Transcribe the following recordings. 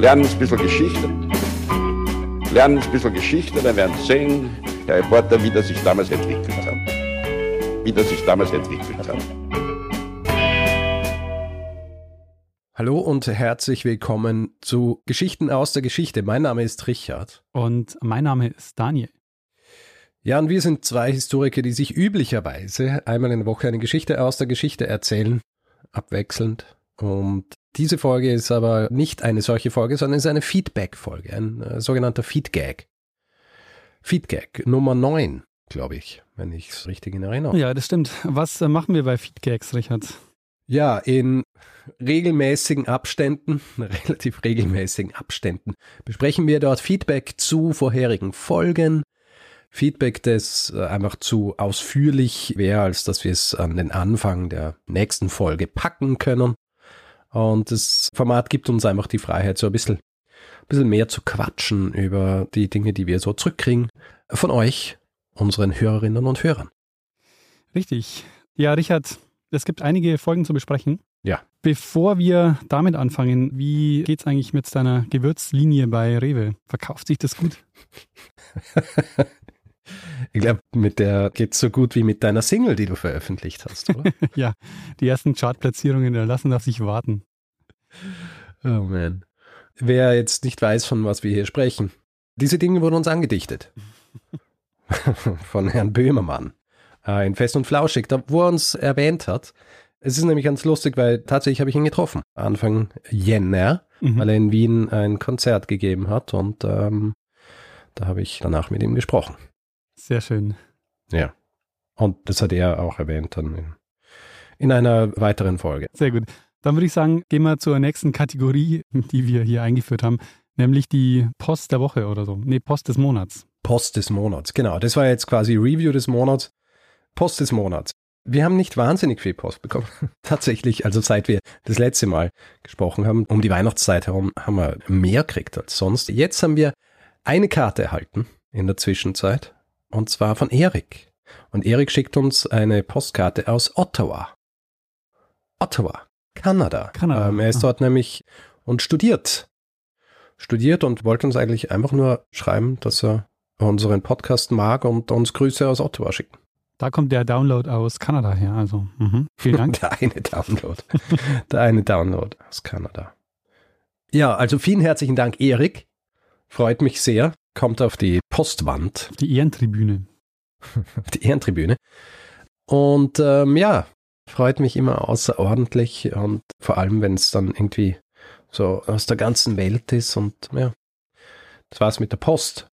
lernen ein bisschen Geschichte. Lernen ein bisschen Geschichte, dann werden Sie sehen, Herr Reporter, wie das sich damals entwickelt hat. Wie das sich damals entwickelt hat. Hallo und herzlich willkommen zu Geschichten aus der Geschichte. Mein Name ist Richard. Und mein Name ist Daniel. Ja, und wir sind zwei Historiker, die sich üblicherweise einmal in der Woche eine Geschichte aus der Geschichte erzählen, abwechselnd. Und diese Folge ist aber nicht eine solche Folge, sondern ist eine Feedback-Folge, ein äh, sogenannter Feedgag. Feedgag Nummer 9, glaube ich, wenn ich es richtig in Erinnerung Ja, das stimmt. Was äh, machen wir bei Feedgags, Richard? Ja, in regelmäßigen Abständen, relativ regelmäßigen Abständen, besprechen wir dort Feedback zu vorherigen Folgen. Feedback, das äh, einfach zu ausführlich wäre, als dass wir es an den Anfang der nächsten Folge packen können. Und das Format gibt uns einfach die Freiheit, so ein bisschen, ein bisschen mehr zu quatschen über die Dinge, die wir so zurückkriegen von euch, unseren Hörerinnen und Hörern. Richtig. Ja, Richard, es gibt einige Folgen zu besprechen. Ja. Bevor wir damit anfangen, wie geht's eigentlich mit deiner Gewürzlinie bei Rewe? Verkauft sich das gut? ich glaube, mit der geht's so gut wie mit deiner Single, die du veröffentlicht hast, oder? ja, die ersten Chartplatzierungen lassen auf sich warten. Oh man. Wer jetzt nicht weiß, von was wir hier sprechen, diese Dinge wurden uns angedichtet. von Herrn Böhmermann. Äh, in Fest und Flauschig, da, wo er uns erwähnt hat. Es ist nämlich ganz lustig, weil tatsächlich habe ich ihn getroffen. Anfang Jänner, mhm. weil er in Wien ein Konzert gegeben hat und ähm, da habe ich danach mit ihm gesprochen. Sehr schön. Ja. Und das hat er auch erwähnt dann in, in einer weiteren Folge. Sehr gut. Dann würde ich sagen, gehen wir zur nächsten Kategorie, die wir hier eingeführt haben, nämlich die Post der Woche oder so. Nee, Post des Monats. Post des Monats, genau. Das war jetzt quasi Review des Monats. Post des Monats. Wir haben nicht wahnsinnig viel Post bekommen. Tatsächlich, also seit wir das letzte Mal gesprochen haben, um die Weihnachtszeit herum, haben wir mehr gekriegt als sonst. Jetzt haben wir eine Karte erhalten in der Zwischenzeit und zwar von Erik. Und Erik schickt uns eine Postkarte aus Ottawa. Ottawa, Kanada. Kanada. Ähm, er ist dort nämlich und studiert. Studiert und wollte uns eigentlich einfach nur schreiben, dass er unseren Podcast mag und uns Grüße aus Ottawa schicken. Da kommt der Download aus Kanada her. Also mh. vielen Dank. der eine Download. der eine Download aus Kanada. Ja, also vielen herzlichen Dank, Erik. Freut mich sehr. Kommt auf die Postwand. Auf die Ehrentribüne. die Ehrentribüne. Und ähm, ja, freut mich immer außerordentlich und vor allem, wenn es dann irgendwie so aus der ganzen Welt ist und ja, das war's mit der Post.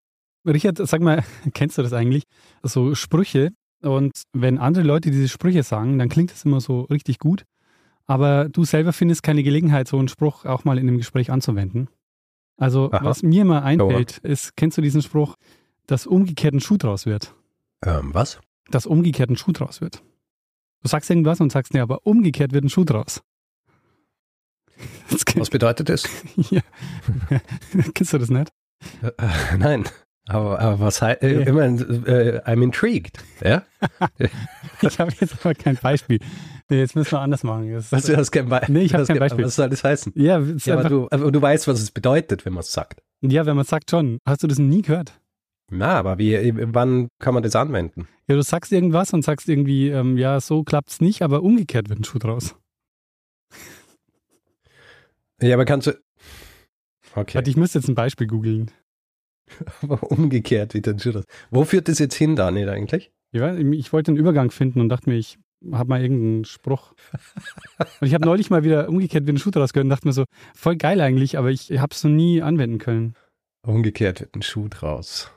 Richard, sag mal, kennst du das eigentlich? So Sprüche, und wenn andere Leute diese Sprüche sagen, dann klingt das immer so richtig gut. Aber du selber findest keine Gelegenheit, so einen Spruch auch mal in einem Gespräch anzuwenden. Also, Aha. was mir immer einfällt, ist, kennst du diesen Spruch, dass umgekehrt ein Schuh draus wird? Ähm, was? Dass umgekehrt ein Schuh draus wird. Du sagst irgendwas und sagst, nee, aber umgekehrt wird ein Schuh draus. Was bedeutet das? ja. Kennst du das nicht? Äh, äh, nein. Aber, aber was heißt, äh, immerhin, äh, I'm intrigued, ja? ich habe jetzt aber kein Beispiel. Nee, jetzt müssen wir anders machen. Das, was, du hast kein Be nee, ich habe kein Beispiel. Was soll das heißen? Ja, ja aber, du, aber du weißt, was es bedeutet, wenn man es sagt. Ja, wenn man es sagt schon. Hast du das nie gehört? Na, aber wie, wann kann man das anwenden? Ja, du sagst irgendwas und sagst irgendwie, ähm, ja, so klappt's nicht, aber umgekehrt wird ein Schuh draus. Ja, aber kannst du. Okay. Warte, ich müsste jetzt ein Beispiel googeln. Aber umgekehrt wie dann das. Wo führt das jetzt hin, Daniel, eigentlich? Ja, ich wollte einen Übergang finden und dachte mir, ich habe mal irgendeinen Spruch. Und ich habe neulich mal wieder umgekehrt wie ein Schuh draus gehört und dachte mir so, voll geil eigentlich, aber ich habe es noch nie anwenden können. Umgekehrt wird ein Schuh draus.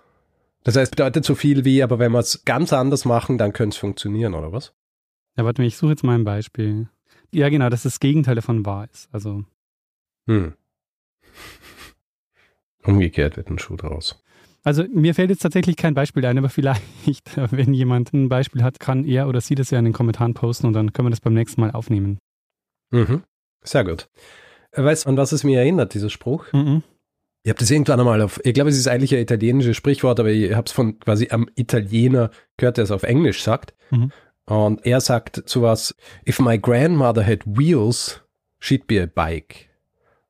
Das heißt, bedeutet so viel wie, aber wenn wir es ganz anders machen, dann könnte es funktionieren, oder was? Ja, warte mal, ich suche jetzt mal ein Beispiel. Ja, genau, dass das Gegenteil davon wahr ist. Also. Hm. Umgekehrt wird ein Schuh draus. Also mir fällt jetzt tatsächlich kein Beispiel ein, aber vielleicht, wenn jemand ein Beispiel hat, kann er oder sie das ja in den Kommentaren posten und dann können wir das beim nächsten Mal aufnehmen. Mhm. Sehr gut. Weißt du, an was es mir erinnert, dieser Spruch? Mhm. Ich habe das irgendwann einmal auf, ich glaube, es ist eigentlich ein italienisches Sprichwort, aber ich habe es von quasi am Italiener gehört, der es auf Englisch sagt. Mhm. Und er sagt sowas, if my grandmother had wheels, she'd be a bike.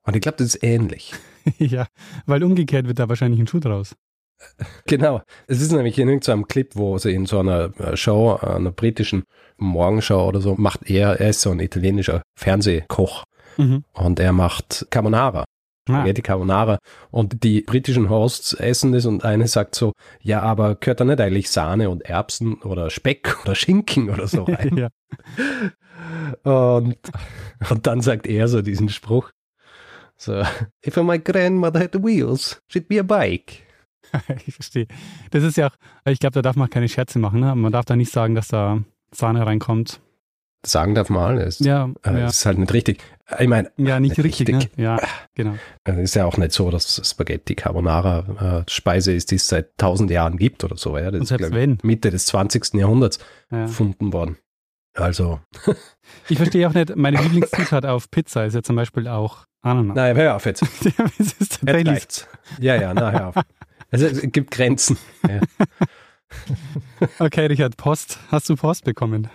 Und ich glaube, das ist ähnlich. ja, weil umgekehrt wird da wahrscheinlich ein Schuh draus. Genau. Es ist nämlich in irgendeinem Clip, wo sie in so einer äh, Show, einer britischen Morgenshow oder so, macht er, er ist so ein italienischer Fernsehkoch Mhm. und er macht Carbonara. Ah, Spaghetti Carbonara. Und die britischen Hosts essen das und eine sagt so, ja, aber gehört da nicht eigentlich Sahne und Erbsen oder Speck oder Schinken oder so rein? ja. Und, und dann sagt er so diesen Spruch. So, if my grandmother had wheels, she'd be a bike. ich verstehe. Das ist ja auch, ich glaube, da darf man keine Scherze machen. Ne? Man darf da nicht sagen, dass da Sahne reinkommt. Sagen darf man alles. Ja, Äh, ja. Ist halt nicht richtig. Ich meine, ja nicht nicht richtig. richtig. Ne? Ja, genau. es ist ja auch nicht so, dass Spaghetti Carbonara äh, Speise ist, die es seit tausend Jahren gibt oder so. Ja? Das Und ist, selbst glaub ich, wenn. Mitte des 20. Jahrhunderts Ja. erfunden worden. Also, Ich verstehe auch nicht, meine Lieblingszutat auf Pizza ist ja zum Beispiel auch Ananas. naja, hör auf jetzt. Ja, es ist tatsächlich. Ja, ja, na, hör auf. Also, es gibt Grenzen. Ja. Okay, Richard, Post. Hast du Post bekommen?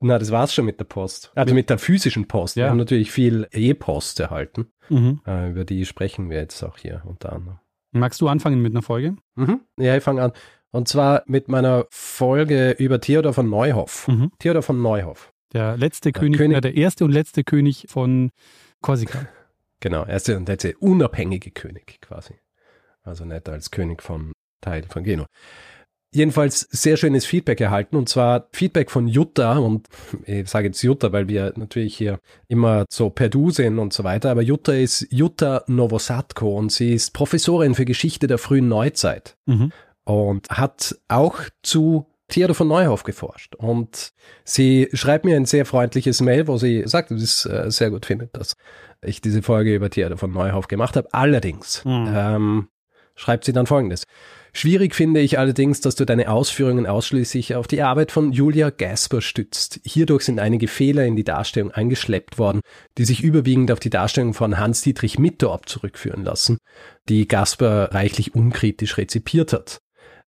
Na, das war's schon mit der Post. Also mit der physischen Post. Wir Ja. haben natürlich viel E-Post erhalten. Mhm. Äh, über die sprechen wir jetzt auch hier unter anderem. Magst du anfangen mit einer Folge? Mhm. Ja, ich fange an. Und zwar mit meiner Folge über Theodor von Neuhoff. Mhm. Theodor von Neuhoff. Der letzte König, König- äh, der erste und letzte König von Korsika. Genau, erste und letzte unabhängige König quasi. Also nicht als König von Teil von Genua. Jedenfalls sehr schönes Feedback erhalten und zwar Feedback von Jutta und ich sage jetzt Jutta, weil wir natürlich hier immer so per Du sind und so weiter, aber Jutta ist Jutta Novosatko und sie ist Professorin für Geschichte der frühen Neuzeit Mhm. und hat auch zu Theodor von Neuhoff geforscht. Und sie schreibt mir ein sehr freundliches Mail, wo sie sagt, dass sie es äh, sehr gut findet, dass ich diese Folge über Theodor von Neuhoff gemacht habe. Allerdings Mhm. ähm, schreibt sie dann folgendes. Schwierig finde ich allerdings, dass du deine Ausführungen ausschließlich auf die Arbeit von Julia Gasper stützt. Hierdurch sind einige Fehler in die Darstellung eingeschleppt worden, die sich überwiegend auf die Darstellung von Hans-Dietrich Mittorp zurückführen lassen, die Gasper reichlich unkritisch rezipiert hat.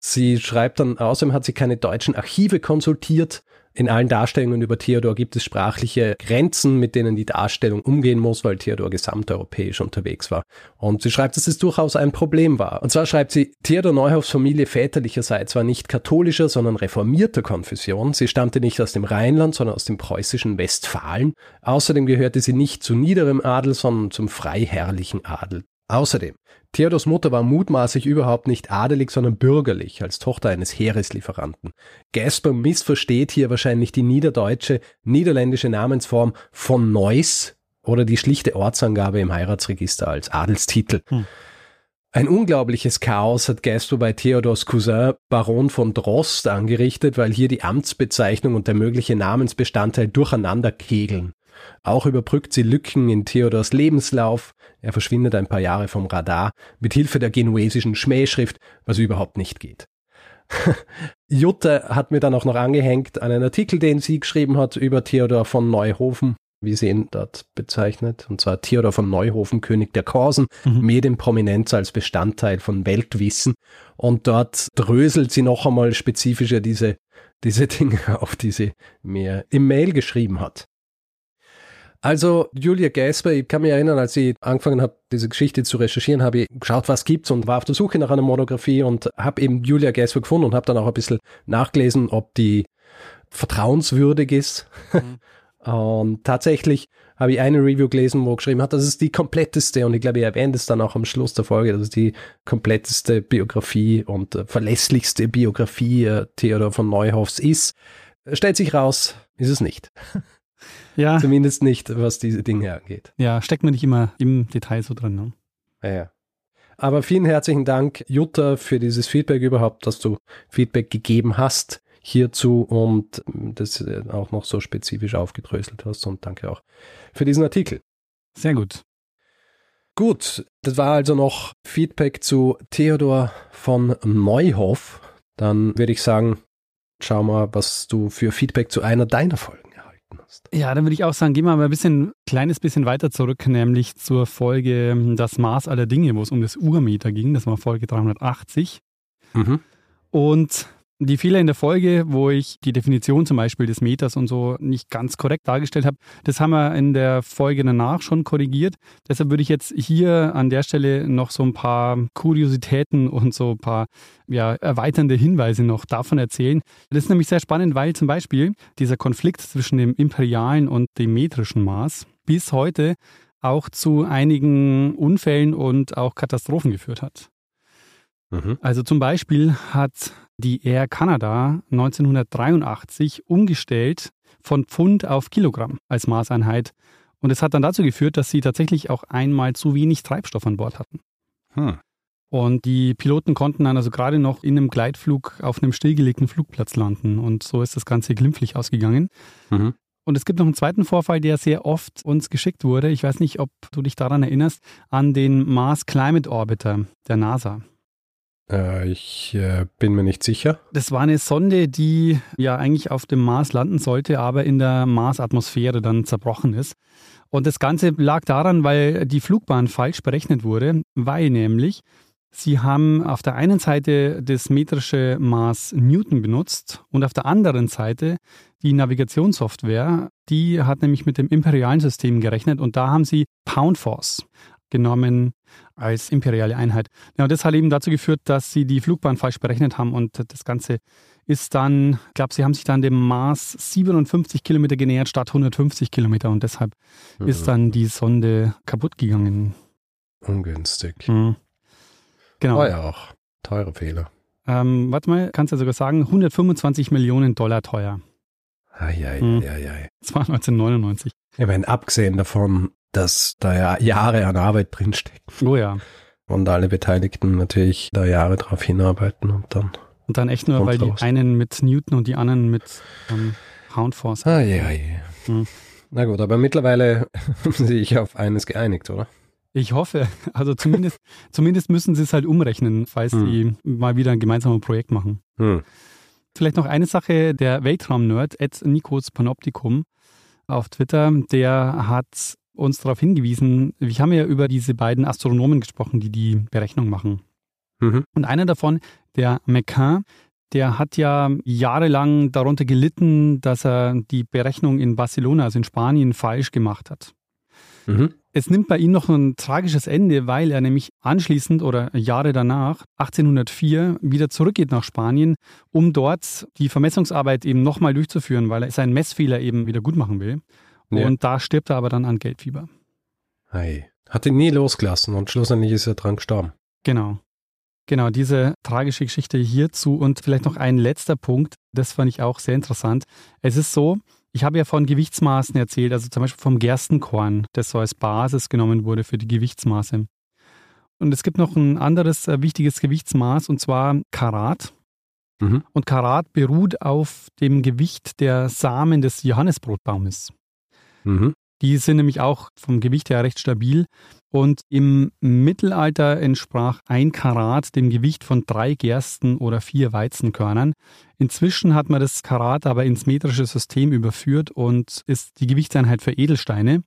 Sie schreibt dann, außerdem hat sie keine deutschen Archive konsultiert. In allen Darstellungen über Theodor gibt es sprachliche Grenzen, mit denen die Darstellung umgehen muss, weil Theodor gesamteuropäisch unterwegs war. Und sie schreibt, dass es durchaus ein Problem war. Und zwar schreibt sie, Theodor Neuhoffs Familie väterlicherseits war nicht katholischer, sondern reformierter Konfession. Sie stammte nicht aus dem Rheinland, sondern aus dem preußischen Westfalen. Außerdem gehörte sie nicht zu niederem Adel, sondern zum freiherrlichen Adel. Außerdem, Theodors Mutter war mutmaßlich überhaupt nicht adelig, sondern bürgerlich, als Tochter eines Heereslieferanten. Gasper missversteht hier wahrscheinlich die niederdeutsche, niederländische Namensform von Neuss oder die schlichte Ortsangabe im Heiratsregister als Adelstitel. Hm. Ein unglaubliches Chaos hat Gasper bei Theodors Cousin Baron von Drost angerichtet, weil hier die Amtsbezeichnung und der mögliche Namensbestandteil durcheinander kegeln. Auch überbrückt sie Lücken in Theodors Lebenslauf. Er verschwindet ein paar Jahre vom Radar mit Hilfe der genuesischen Schmähschrift, was überhaupt nicht geht. Jutta hat mir dann auch noch angehängt einen Artikel, den sie geschrieben hat über Theodor von Neuhofen, wie sie ihn dort bezeichnet, und zwar Theodor von Neuhofen, König der Korsen, Mhm. Medienprominenz als Bestandteil von Weltwissen. Und dort dröselt sie noch einmal spezifischer diese, diese Dinge auf, die sie mir im Mail geschrieben hat. Also Julia Gasper, ich kann mich erinnern, als ich angefangen habe, diese Geschichte zu recherchieren, habe ich geschaut, was gibt's und war auf der Suche nach einer Monographie und habe eben Julia Gasper gefunden und habe dann auch ein bisschen nachgelesen, ob die vertrauenswürdig ist. und tatsächlich habe ich eine Review gelesen, wo geschrieben hat, das ist die kompletteste und ich glaube, ich erwähnt es dann auch am Schluss der Folge, das ist die kompletteste Biografie und äh, verlässlichste Biografie äh, Theodor von Neuhoffs ist. Stellt sich raus, ist es nicht. Ja, Zumindest nicht, was diese Dinge angeht. ja, steckt man nicht immer im Detail so drin. Ne? Ja, ja. Aber vielen herzlichen Dank, Jutta, für dieses Feedback überhaupt, dass du Feedback gegeben hast hierzu und das äh, auch noch so spezifisch aufgedröselt hast. Und danke auch für diesen Artikel. Sehr gut. Gut, das war also noch Feedback zu Theodor von Neuhoff. Dann würde ich sagen, schau mal, was du für Feedback zu einer deiner Folgen erhalten hast. Ja, dann würde ich auch sagen, gehen wir mal ein bisschen, kleines bisschen weiter zurück, nämlich zur Folge ähm, Das Maß aller Dinge, wo es um das Urmeter ging. Das war Folge 380. Mhm. Und Die Fehler in der Folge, wo ich die Definition zum Beispiel des Meters und so nicht ganz korrekt dargestellt habe, das haben wir in der Folge danach schon korrigiert. Deshalb würde ich jetzt hier an der Stelle noch so ein paar Kuriositäten und so ein paar ja, erweiternde Hinweise noch davon erzählen. Das ist nämlich sehr spannend, weil zum Beispiel dieser Konflikt zwischen dem imperialen und dem metrischen Maß bis heute auch zu einigen Unfällen und auch Katastrophen geführt hat. Mhm. Also zum Beispiel hat die Air Canada 1983 umgestellt von Pfund auf Kilogramm als Maßeinheit. Und es hat dann dazu geführt, dass sie tatsächlich auch einmal zu wenig Treibstoff an Bord hatten. Hm. Und die Piloten konnten dann also gerade noch in einem Gleitflug auf einem stillgelegten Flugplatz landen. Und so ist das Ganze glimpflich ausgegangen. Mhm. Und es gibt noch einen zweiten Vorfall, der sehr oft uns geschickt wurde. Ich weiß nicht, ob du dich daran erinnerst, an den Mars Climate Orbiter der NASA. Äh, ich äh, bin mir nicht sicher. Das war eine Sonde, die ja eigentlich auf dem Mars landen sollte, aber in der Marsatmosphäre dann zerbrochen ist. Und das Ganze lag daran, weil die Flugbahn falsch berechnet wurde, weil nämlich sie haben auf der einen Seite das metrische Maß Newton benutzt und auf der anderen Seite die Navigationssoftware, die hat nämlich mit dem imperialen System gerechnet und da haben sie Pound Force genommen als imperiale Einheit. Ja, und das hat eben dazu geführt, dass sie die Flugbahn falsch berechnet haben und das Ganze ist dann, ich glaube, sie haben sich dann dem Mars 57 Kilometer genähert statt 150 Kilometer und deshalb mhm. ist dann die Sonde kaputt gegangen. Ungünstig. Mhm. Genau. War ja auch teure Fehler. Ähm, warte mal, kannst du ja sogar sagen, 125 Millionen Dollar teuer. Eieieiei. Hm. Ei, ei. Das war 1999. Ja, wenn abgesehen davon, dass da ja Jahre an Arbeit drinstecken. Oh ja. Und alle Beteiligten natürlich da Jahre drauf hinarbeiten und dann. Und dann echt nur, weil raus. die einen mit Newton und die anderen mit ähm, Houndforce. Ah, ja, ja. Hm. Na gut, aber mittlerweile haben sie sich auf eines geeinigt, oder? Ich hoffe. Also zumindest, zumindest müssen sie es halt umrechnen, falls hm. die mal wieder ein gemeinsames Projekt machen. Hm. Vielleicht noch eine Sache, der Weltraum-Nerd, Ed Nikos Panoptikum auf Twitter, der hat uns darauf hingewiesen, wir haben ja über diese beiden Astronomen gesprochen, die die Berechnung machen. Mhm. Und einer davon, der McCann, der hat ja jahrelang darunter gelitten, dass er die Berechnung in Barcelona, also in Spanien, falsch gemacht hat. Mhm. Es nimmt bei ihm noch ein tragisches Ende, weil er nämlich anschließend oder Jahre danach, 1804, wieder zurückgeht nach Spanien, um dort die Vermessungsarbeit eben nochmal durchzuführen, weil er seinen Messfehler eben wieder gut machen will. Ja. Und da stirbt er aber dann an Geldfieber. Hey. Hat ihn nie losgelassen und schlussendlich ist er dran gestorben. Genau. Genau, diese tragische Geschichte hierzu und vielleicht noch ein letzter Punkt, das fand ich auch sehr interessant. Es ist so, ich habe ja von Gewichtsmaßen erzählt, also zum Beispiel vom Gerstenkorn, das so als Basis genommen wurde für die Gewichtsmaße. Und es gibt noch ein anderes äh, wichtiges Gewichtsmaß und zwar Karat. Mhm. Und Karat beruht auf dem Gewicht der Samen des Johannesbrotbaumes. Mhm. Die sind nämlich auch vom Gewicht her recht stabil. Und im Mittelalter entsprach ein Karat dem Gewicht von drei Gersten oder vier Weizenkörnern. Inzwischen hat man das Karat aber ins metrische System überführt und ist die Gewichtseinheit für Edelsteine.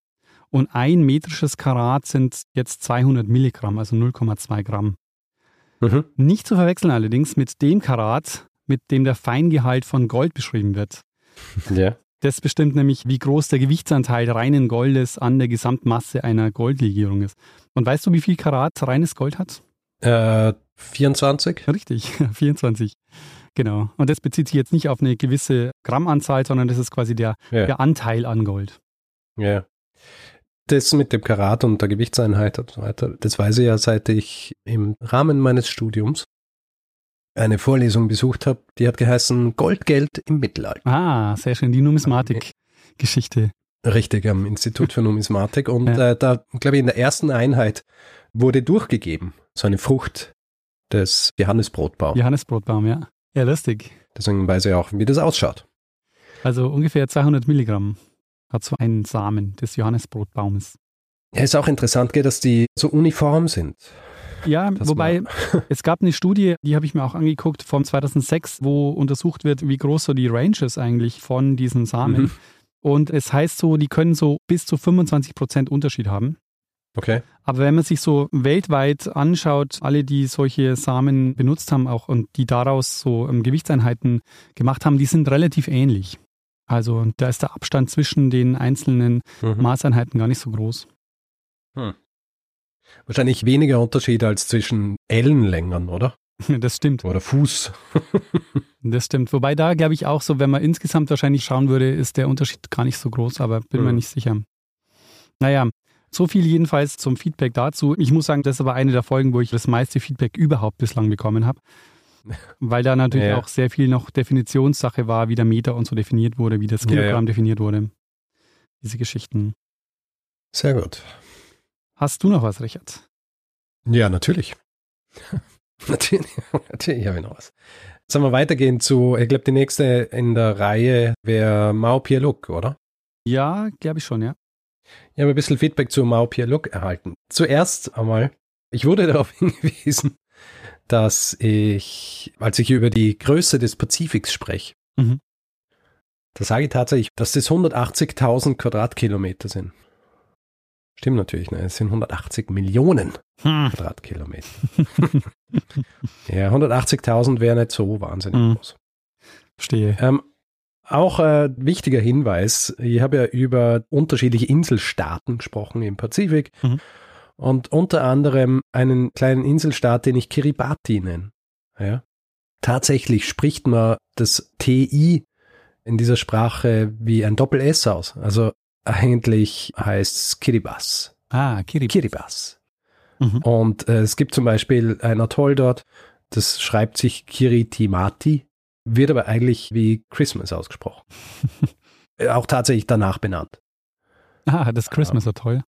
Und ein metrisches Karat sind jetzt 200 Milligramm, also 0,2 Gramm. Mhm. Nicht zu verwechseln allerdings mit dem Karat, mit dem der Feingehalt von Gold beschrieben wird. Ja. Das bestimmt nämlich, wie groß der Gewichtsanteil reinen Goldes an der Gesamtmasse einer Goldlegierung ist. Und weißt du, wie viel Karat reines Gold hat? Äh, 24? Richtig, 24. Genau. Und das bezieht sich jetzt nicht auf eine gewisse Grammanzahl, sondern das ist quasi der, ja. der Anteil an Gold. Ja. Das mit dem Karat und der Gewichtseinheit und so weiter, das weiß ich ja, seit ich im Rahmen meines Studiums eine Vorlesung besucht habe, die hat geheißen Goldgeld im Mittelalter. Ah, sehr schön, die Numismatik-Geschichte. Richtig, am Institut für Numismatik. Und ja. äh, da, glaube ich, in der ersten Einheit wurde durchgegeben, so eine Frucht des Johannesbrotbaums. Johannesbrotbaum, ja. Ja, lustig. Deswegen weiß ich auch, wie das ausschaut. Also ungefähr 200 Milligramm hat so ein Samen des Johannesbrotbaumes. Ja, ist auch interessant, dass die so uniform sind. Ja, das wobei es gab eine Studie, die habe ich mir auch angeguckt, von 2006, wo untersucht wird, wie groß so die Range ist eigentlich von diesen Samen. Mhm. Und es heißt so, die können so bis zu 25 Prozent Unterschied haben. Okay. Aber wenn man sich so weltweit anschaut, alle, die solche Samen benutzt haben auch und die daraus so ähm, Gewichtseinheiten gemacht haben, die sind relativ ähnlich. Also da ist der Abstand zwischen den einzelnen Mhm. Maßeinheiten gar nicht so groß. Wahrscheinlich weniger Unterschied als zwischen Ellenlängen, oder? Das stimmt. Oder Fuß. Das stimmt. Wobei da glaube ich auch so, wenn man insgesamt wahrscheinlich schauen würde, ist der Unterschied gar nicht so groß, aber bin mir Mhm. nicht sicher. Naja, so viel jedenfalls zum Feedback dazu. Ich muss sagen, das ist aber eine der Folgen, wo ich das meiste Feedback überhaupt bislang bekommen habe. Weil da natürlich Ja. auch sehr viel noch Definitionssache war, wie der Meter und so definiert wurde, wie das Ja, ja. Kilogramm definiert wurde. Diese Geschichten. Sehr gut. Hast du noch was, Richard? Ja, natürlich. natürlich, natürlich habe ich noch was. Sollen wir weitergehen zu, ich glaube, die nächste in der Reihe wäre Mao Pierre-Luc, oder? Ja, glaube ich schon, ja. Ich habe ein bisschen Feedback zu Mao Pierre-Luc erhalten. Zuerst einmal, ich wurde darauf hingewiesen, dass ich, als ich über die Größe des Pazifiks spreche, Mhm. da sage ich tatsächlich, dass das 180.000 Quadratkilometer sind. Stimmt natürlich, ne? es sind 180 Millionen Hm. Quadratkilometer. ja, 180.000 wäre nicht so wahnsinnig Mhm. groß. Verstehe. Ähm, auch äh, wichtiger Hinweis, ich habe ja über unterschiedliche Inselstaaten gesprochen im Pazifik Mhm. und unter anderem einen kleinen Inselstaat, den ich Kiribati nenne. Ja. Tatsächlich spricht man das TI in dieser Sprache wie ein Doppel-S aus. Also eigentlich heißt es Kiribati. Ah, Kiribati. Kiribati. Mhm. Und äh, es gibt zum Beispiel ein Atoll dort, das schreibt sich Kiritimati, wird aber eigentlich wie Christmas ausgesprochen. Äh, Auch tatsächlich danach benannt. Ah, das Christmas so toll.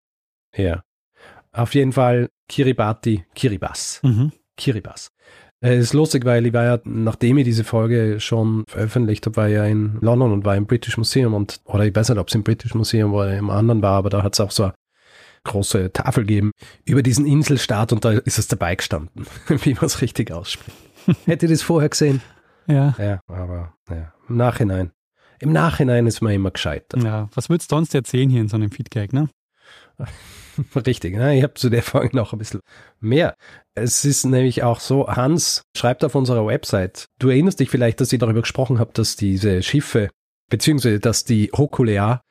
Ja. Auf jeden Fall Kiribati, Kiribati, Mhm. Kiribati. Äh, ist lustig, weil ich war ja, nachdem ich diese Folge schon veröffentlicht habe, war ich ja in London und war im British Museum und, oder ich weiß nicht, ob es im British Museum oder im anderen war, aber da hat es auch so eine große Tafel gegeben über diesen Inselstaat und da ist es dabei gestanden, wie man es richtig ausspricht. Hätte ich das vorher gesehen? Ja. Ja, aber ja, im Nachhinein. Im Nachhinein ist man immer gescheiter. Ja, was würdest du sonst erzählen hier in so einem Feedback, ne? Richtig, ne? ich habe zu der Folge noch ein bisschen mehr. Es ist nämlich auch so, Hans schreibt auf unserer Website, du erinnerst dich vielleicht, dass ich darüber gesprochen habe, dass diese Schiffe, beziehungsweise dass die Hokulea,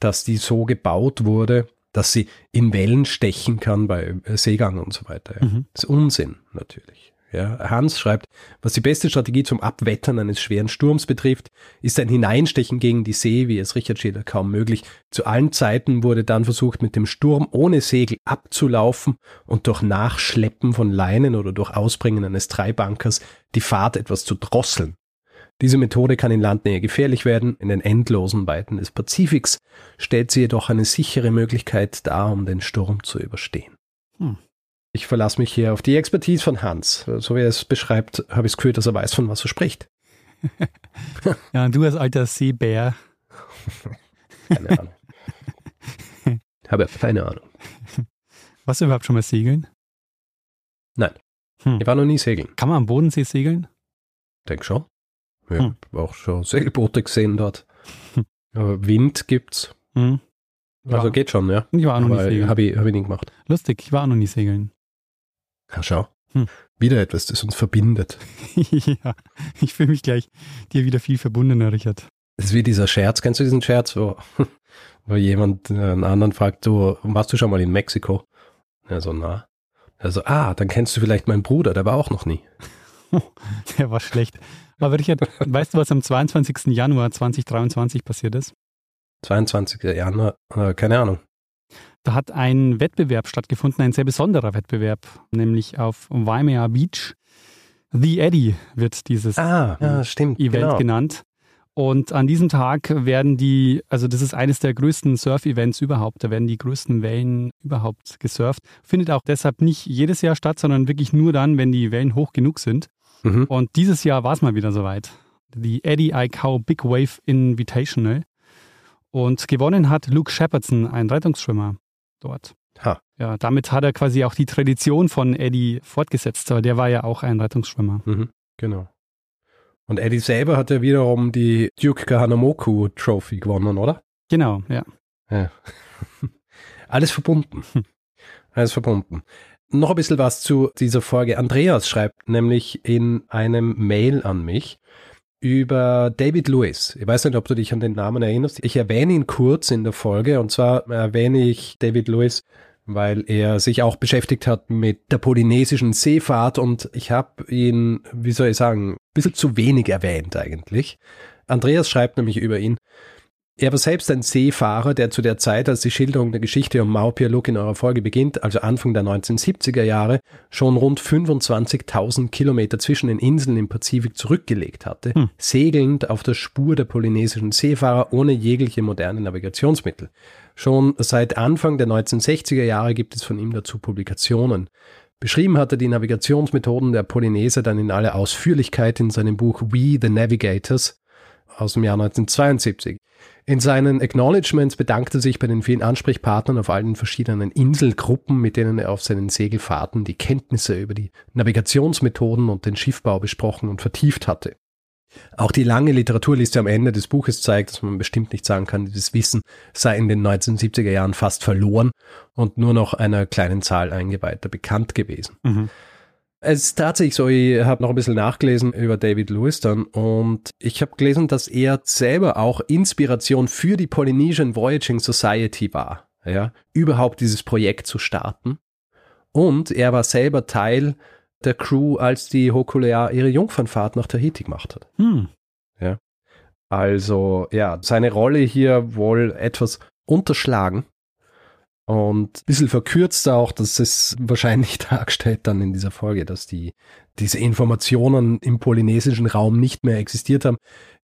dass die so gebaut wurde, dass sie in Wellen stechen kann bei Seegang und so weiter. Mhm. Das ist Unsinn natürlich. Ja, Hans schreibt, was die beste Strategie zum Abwettern eines schweren Sturms betrifft, ist ein Hineinstechen gegen die See, wie es Richard schildert, kaum möglich. Zu allen Zeiten wurde dann versucht, mit dem Sturm ohne Segel abzulaufen und durch Nachschleppen von Leinen oder durch Ausbringen eines Treibankers die Fahrt etwas zu drosseln. Diese Methode kann in Landnähe gefährlich werden. In den endlosen Weiten des Pazifiks stellt sie jedoch eine sichere Möglichkeit dar, um den Sturm zu überstehen. Hm. Ich verlasse mich hier auf die Expertise von Hans. So wie er es beschreibt, habe ich das Gefühl, dass er weiß, von was er spricht. Ja, und du als alter Seebär. Keine Ahnung. habe keine Ahnung. Was überhaupt schon mal segeln? Ich war noch nie segeln. Kann man am Bodensee segeln? Denk schon. Ja, Hm. hab auch schon Segelboote gesehen dort. Aber Wind gibt's. Hm. Also Ja. geht schon, ja. Ich war auch noch nie Aber segeln. habe ich, hab ich nie gemacht. Lustig, ich war auch noch nie segeln. Ja, schau. Hm. Wieder etwas, das uns verbindet. ja, ich fühle mich gleich dir wieder viel verbundener, Richard. Das ist wie dieser Scherz. Kennst du diesen Scherz, wo, wo jemand einen anderen fragt, du, warst du schon mal in Mexiko? Ja, so, na. Also, ah, dann kennst du vielleicht meinen Bruder, der war auch noch nie. Der war schlecht. Aber Richard, weißt du, was am 22. Januar 2023 passiert ist? 22. Januar, äh, keine Ahnung. Da hat ein Wettbewerb stattgefunden, ein sehr besonderer Wettbewerb, nämlich auf Waimea Beach. The Eddy wird dieses Ah, ja, stimmt. Event genau. genannt. Und an diesem Tag werden die, also das ist eines der größten Surf-Events überhaupt, da werden die größten Wellen überhaupt gesurft. Findet auch deshalb nicht jedes Jahr statt, sondern wirklich nur dann, wenn die Wellen hoch genug sind. Mhm. Und dieses Jahr war es mal wieder soweit. Die Eddie I Cow Big Wave Invitational. Und gewonnen hat Luke Shepardson, ein Rettungsschwimmer dort. Ha. Ja, damit hat er quasi auch die Tradition von Eddie fortgesetzt, aber der war ja auch ein Rettungsschwimmer. Mhm, genau. Und Eddie selber hat ja wiederum die Duke Kahanamoku Trophy gewonnen, oder? Genau, ja. Ja. Alles verbunden. Alles verbunden. Noch ein bisschen was zu dieser Folge. Andreas schreibt nämlich in einem Mail an mich über David Lewis. Ich weiß nicht, ob du dich an den Namen erinnerst. Ich erwähne ihn kurz in der Folge und zwar erwähne ich David Lewis, weil er sich auch beschäftigt hat mit der polynesischen Seefahrt und ich habe ihn, wie soll ich sagen, ein bisschen zu wenig erwähnt eigentlich. Andreas schreibt nämlich über ihn, er war selbst ein Seefahrer, der zu der Zeit, als die Schilderung der Geschichte um Maupia-Look in eurer Folge beginnt, also Anfang der 1970er Jahre, schon rund 25.000 Kilometer zwischen den Inseln im Pazifik zurückgelegt hatte, hm. segelnd auf der Spur der polynesischen Seefahrer ohne jegliche moderne Navigationsmittel. Schon seit Anfang der 1960er Jahre gibt es von ihm dazu Publikationen. Beschrieben hat er die Navigationsmethoden der Polyneser dann in aller Ausführlichkeit in seinem Buch We the Navigators aus dem Jahr 1972. In seinen Acknowledgements bedankte er sich bei den vielen Ansprechpartnern auf allen verschiedenen Inselgruppen, mit denen er auf seinen Segelfahrten die Kenntnisse über die Navigationsmethoden und den Schiffbau besprochen und vertieft hatte. Auch die lange Literaturliste am Ende des Buches zeigt, dass man bestimmt nicht sagen kann, dieses Wissen sei in den 1970er Jahren fast verloren und nur noch einer kleinen Zahl Eingeweihter bekannt gewesen. Mhm. Es ist tatsächlich so, ich habe noch ein bisschen nachgelesen über David Lewis dann und ich habe gelesen, dass er selber auch Inspiration für die Polynesian Voyaging Society war, ja, überhaupt dieses Projekt zu starten. Und er war selber Teil der Crew, als die Hokulea ihre Jungfernfahrt nach Tahiti gemacht hat. Hm. Ja. Also, ja, seine Rolle hier wohl etwas unterschlagen und ein bisschen verkürzt auch, das ist wahrscheinlich dargestellt dann in dieser Folge, dass die, diese Informationen im polynesischen Raum nicht mehr existiert haben.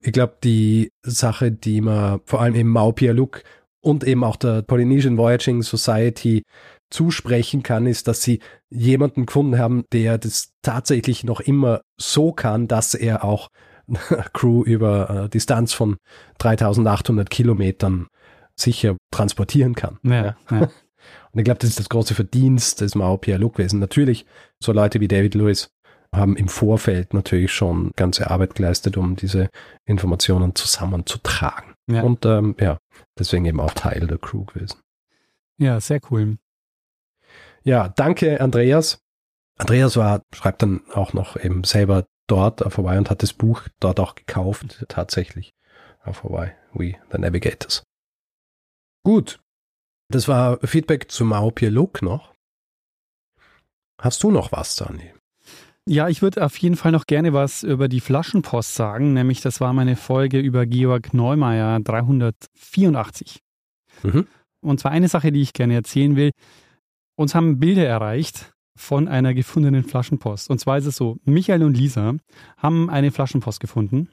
Ich glaube, die Sache, die man vor allem im Maupia-Look und eben auch der Polynesian Voyaging Society zusprechen kann, ist, dass sie jemanden gefunden haben, der das tatsächlich noch immer so kann, dass er auch Crew über äh, Distanz von 3800 Kilometern sicher transportieren kann. Ja, ja. Und ich glaube, das ist das große Verdienst des Mao Pierre Luc gewesen. Natürlich, so Leute wie David Lewis haben im Vorfeld natürlich schon ganze Arbeit geleistet, um diese Informationen zusammenzutragen. Ja. Und ähm, ja, deswegen eben auch Teil der Crew gewesen. Ja, sehr cool. Ja, danke, Andreas. Andreas war, schreibt dann auch noch eben selber dort auf Hawaii und hat das Buch dort auch gekauft, tatsächlich auf Hawaii, We the Navigators. Gut. Das war Feedback zu Maopir Look noch. Hast du noch was, Dani? Ja, ich würde auf jeden Fall noch gerne was über die Flaschenpost sagen, nämlich das war meine Folge über Georg Neumeier 384. Mhm. Und zwar eine Sache, die ich gerne erzählen will. Uns haben Bilder erreicht von einer gefundenen Flaschenpost. Und zwar ist es so, Michael und Lisa haben eine Flaschenpost gefunden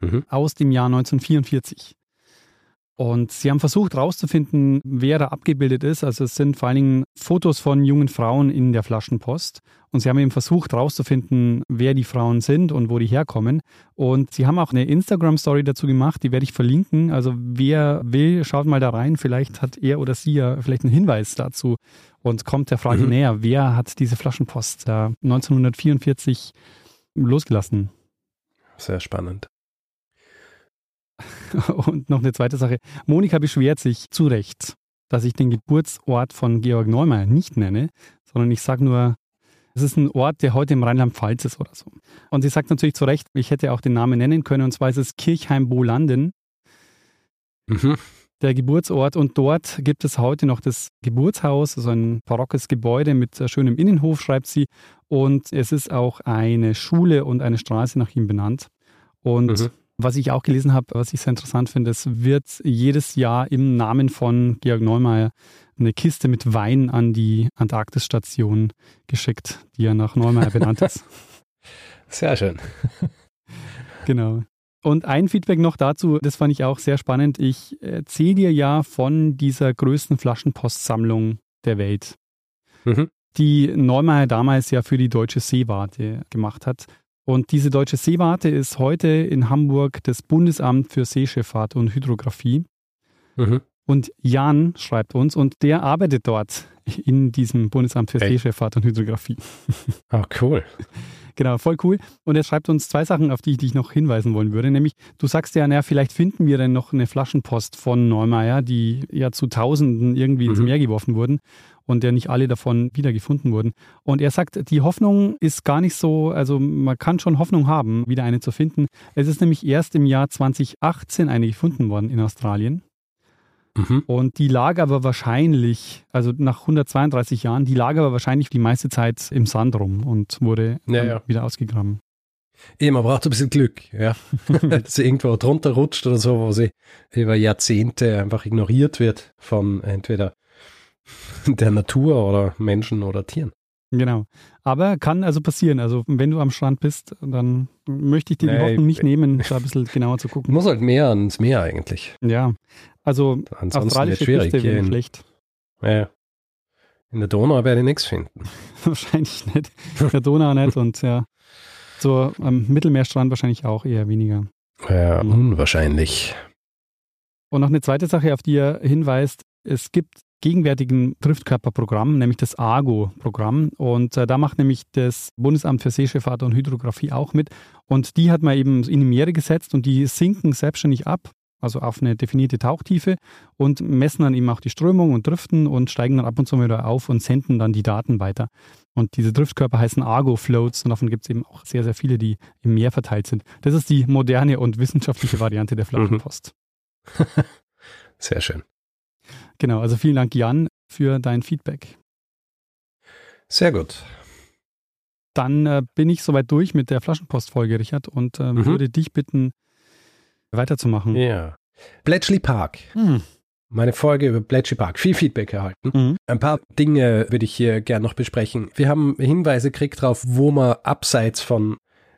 mhm. aus dem Jahr 1944. Und sie haben versucht herauszufinden, wer da abgebildet ist. Also es sind vor allen Dingen Fotos von jungen Frauen in der Flaschenpost. Und sie haben eben versucht herauszufinden, wer die Frauen sind und wo die herkommen. Und sie haben auch eine Instagram-Story dazu gemacht, die werde ich verlinken. Also wer will, schaut mal da rein. Vielleicht hat er oder sie ja vielleicht einen Hinweis dazu und kommt der Frage mhm. näher, wer hat diese Flaschenpost da 1944 losgelassen. Sehr spannend. Und noch eine zweite Sache. Monika beschwert sich zu Recht, dass ich den Geburtsort von Georg Neumeier nicht nenne, sondern ich sage nur, es ist ein Ort, der heute im Rheinland-Pfalz ist oder so. Und sie sagt natürlich zu Recht, ich hätte auch den Namen nennen können, und zwar ist es Kirchheim-Bolanden. Mhm. Der Geburtsort und dort gibt es heute noch das Geburtshaus, also ein barockes Gebäude mit schönem Innenhof, schreibt sie. Und es ist auch eine Schule und eine Straße nach ihm benannt. Und mhm. Was ich auch gelesen habe, was ich sehr interessant finde, es wird jedes Jahr im Namen von Georg Neumeier eine Kiste mit Wein an die Antarktisstation geschickt, die ja nach Neumeier benannt ist. Sehr schön. Genau. Und ein Feedback noch dazu, das fand ich auch sehr spannend. Ich erzähle dir ja von dieser größten Flaschenpostsammlung der Welt, mhm. die Neumeier damals ja für die Deutsche Seewarte gemacht hat. Und diese deutsche Seewarte ist heute in Hamburg das Bundesamt für Seeschifffahrt und Hydrographie. Mhm. Und Jan schreibt uns, und der arbeitet dort in diesem Bundesamt für hey. Seeschifffahrt und Hydrographie. Ah, oh, cool. Genau, voll cool. Und er schreibt uns zwei Sachen, auf die ich dich noch hinweisen wollen würde. Nämlich, du sagst ja, naja, vielleicht finden wir denn noch eine Flaschenpost von Neumeier, die ja zu Tausenden irgendwie mhm. ins Meer geworfen wurden. Und ja nicht alle davon wiedergefunden wurden. Und er sagt, die Hoffnung ist gar nicht so, also man kann schon Hoffnung haben, wieder eine zu finden. Es ist nämlich erst im Jahr 2018 eine gefunden worden in Australien. Mhm. Und die lag aber wahrscheinlich, also nach 132 Jahren, die lag aber wahrscheinlich die meiste Zeit im Sand rum und wurde ja, ja. wieder ausgegraben. Eben, man braucht ein bisschen Glück, ja. Dass sie irgendwo drunter rutscht oder so, wo sie über Jahrzehnte einfach ignoriert wird von entweder der Natur oder Menschen oder Tieren. Genau. Aber kann also passieren. Also wenn du am Strand bist, dann möchte ich dir die Hoffnung nicht nehmen, da ein bisschen genauer zu gucken. Muss halt mehr ans Meer eigentlich. Ja. Also Ansonsten australische schwierig. Küste wäre schlecht. Ja. In der Donau werde ich nichts finden. wahrscheinlich nicht. In der Donau nicht und ja. So am Mittelmeerstrand wahrscheinlich auch eher weniger. Ja, mhm. unwahrscheinlich. Und noch eine zweite Sache, auf die er hinweist, es gibt gegenwärtigen Driftkörperprogramm, nämlich das ARGO-Programm. Und äh, da macht nämlich das Bundesamt für Seeschifffahrt und Hydrographie auch mit. Und die hat man eben in die Meere gesetzt und die sinken selbstständig ab, also auf eine definierte Tauchtiefe und messen dann eben auch die Strömung und driften und steigen dann ab und zu wieder auf und senden dann die Daten weiter. Und diese Driftkörper heißen Argo-Floats und davon gibt es eben auch sehr, sehr viele, die im Meer verteilt sind. Das ist die moderne und wissenschaftliche Variante der Flaschenpost. Mhm. sehr schön. Genau, also vielen Dank, Jan, für dein Feedback. Sehr gut. Dann äh, bin ich soweit durch mit der Flaschenpostfolge, Richard, und äh, mhm. würde dich bitten, weiterzumachen. Ja. Bletchley Park. Mhm. Meine Folge über Bletchley Park. Viel Feedback erhalten. Mhm. Ein paar Dinge würde ich hier gerne noch besprechen. Wir haben Hinweise gekriegt darauf, wo man abseits von,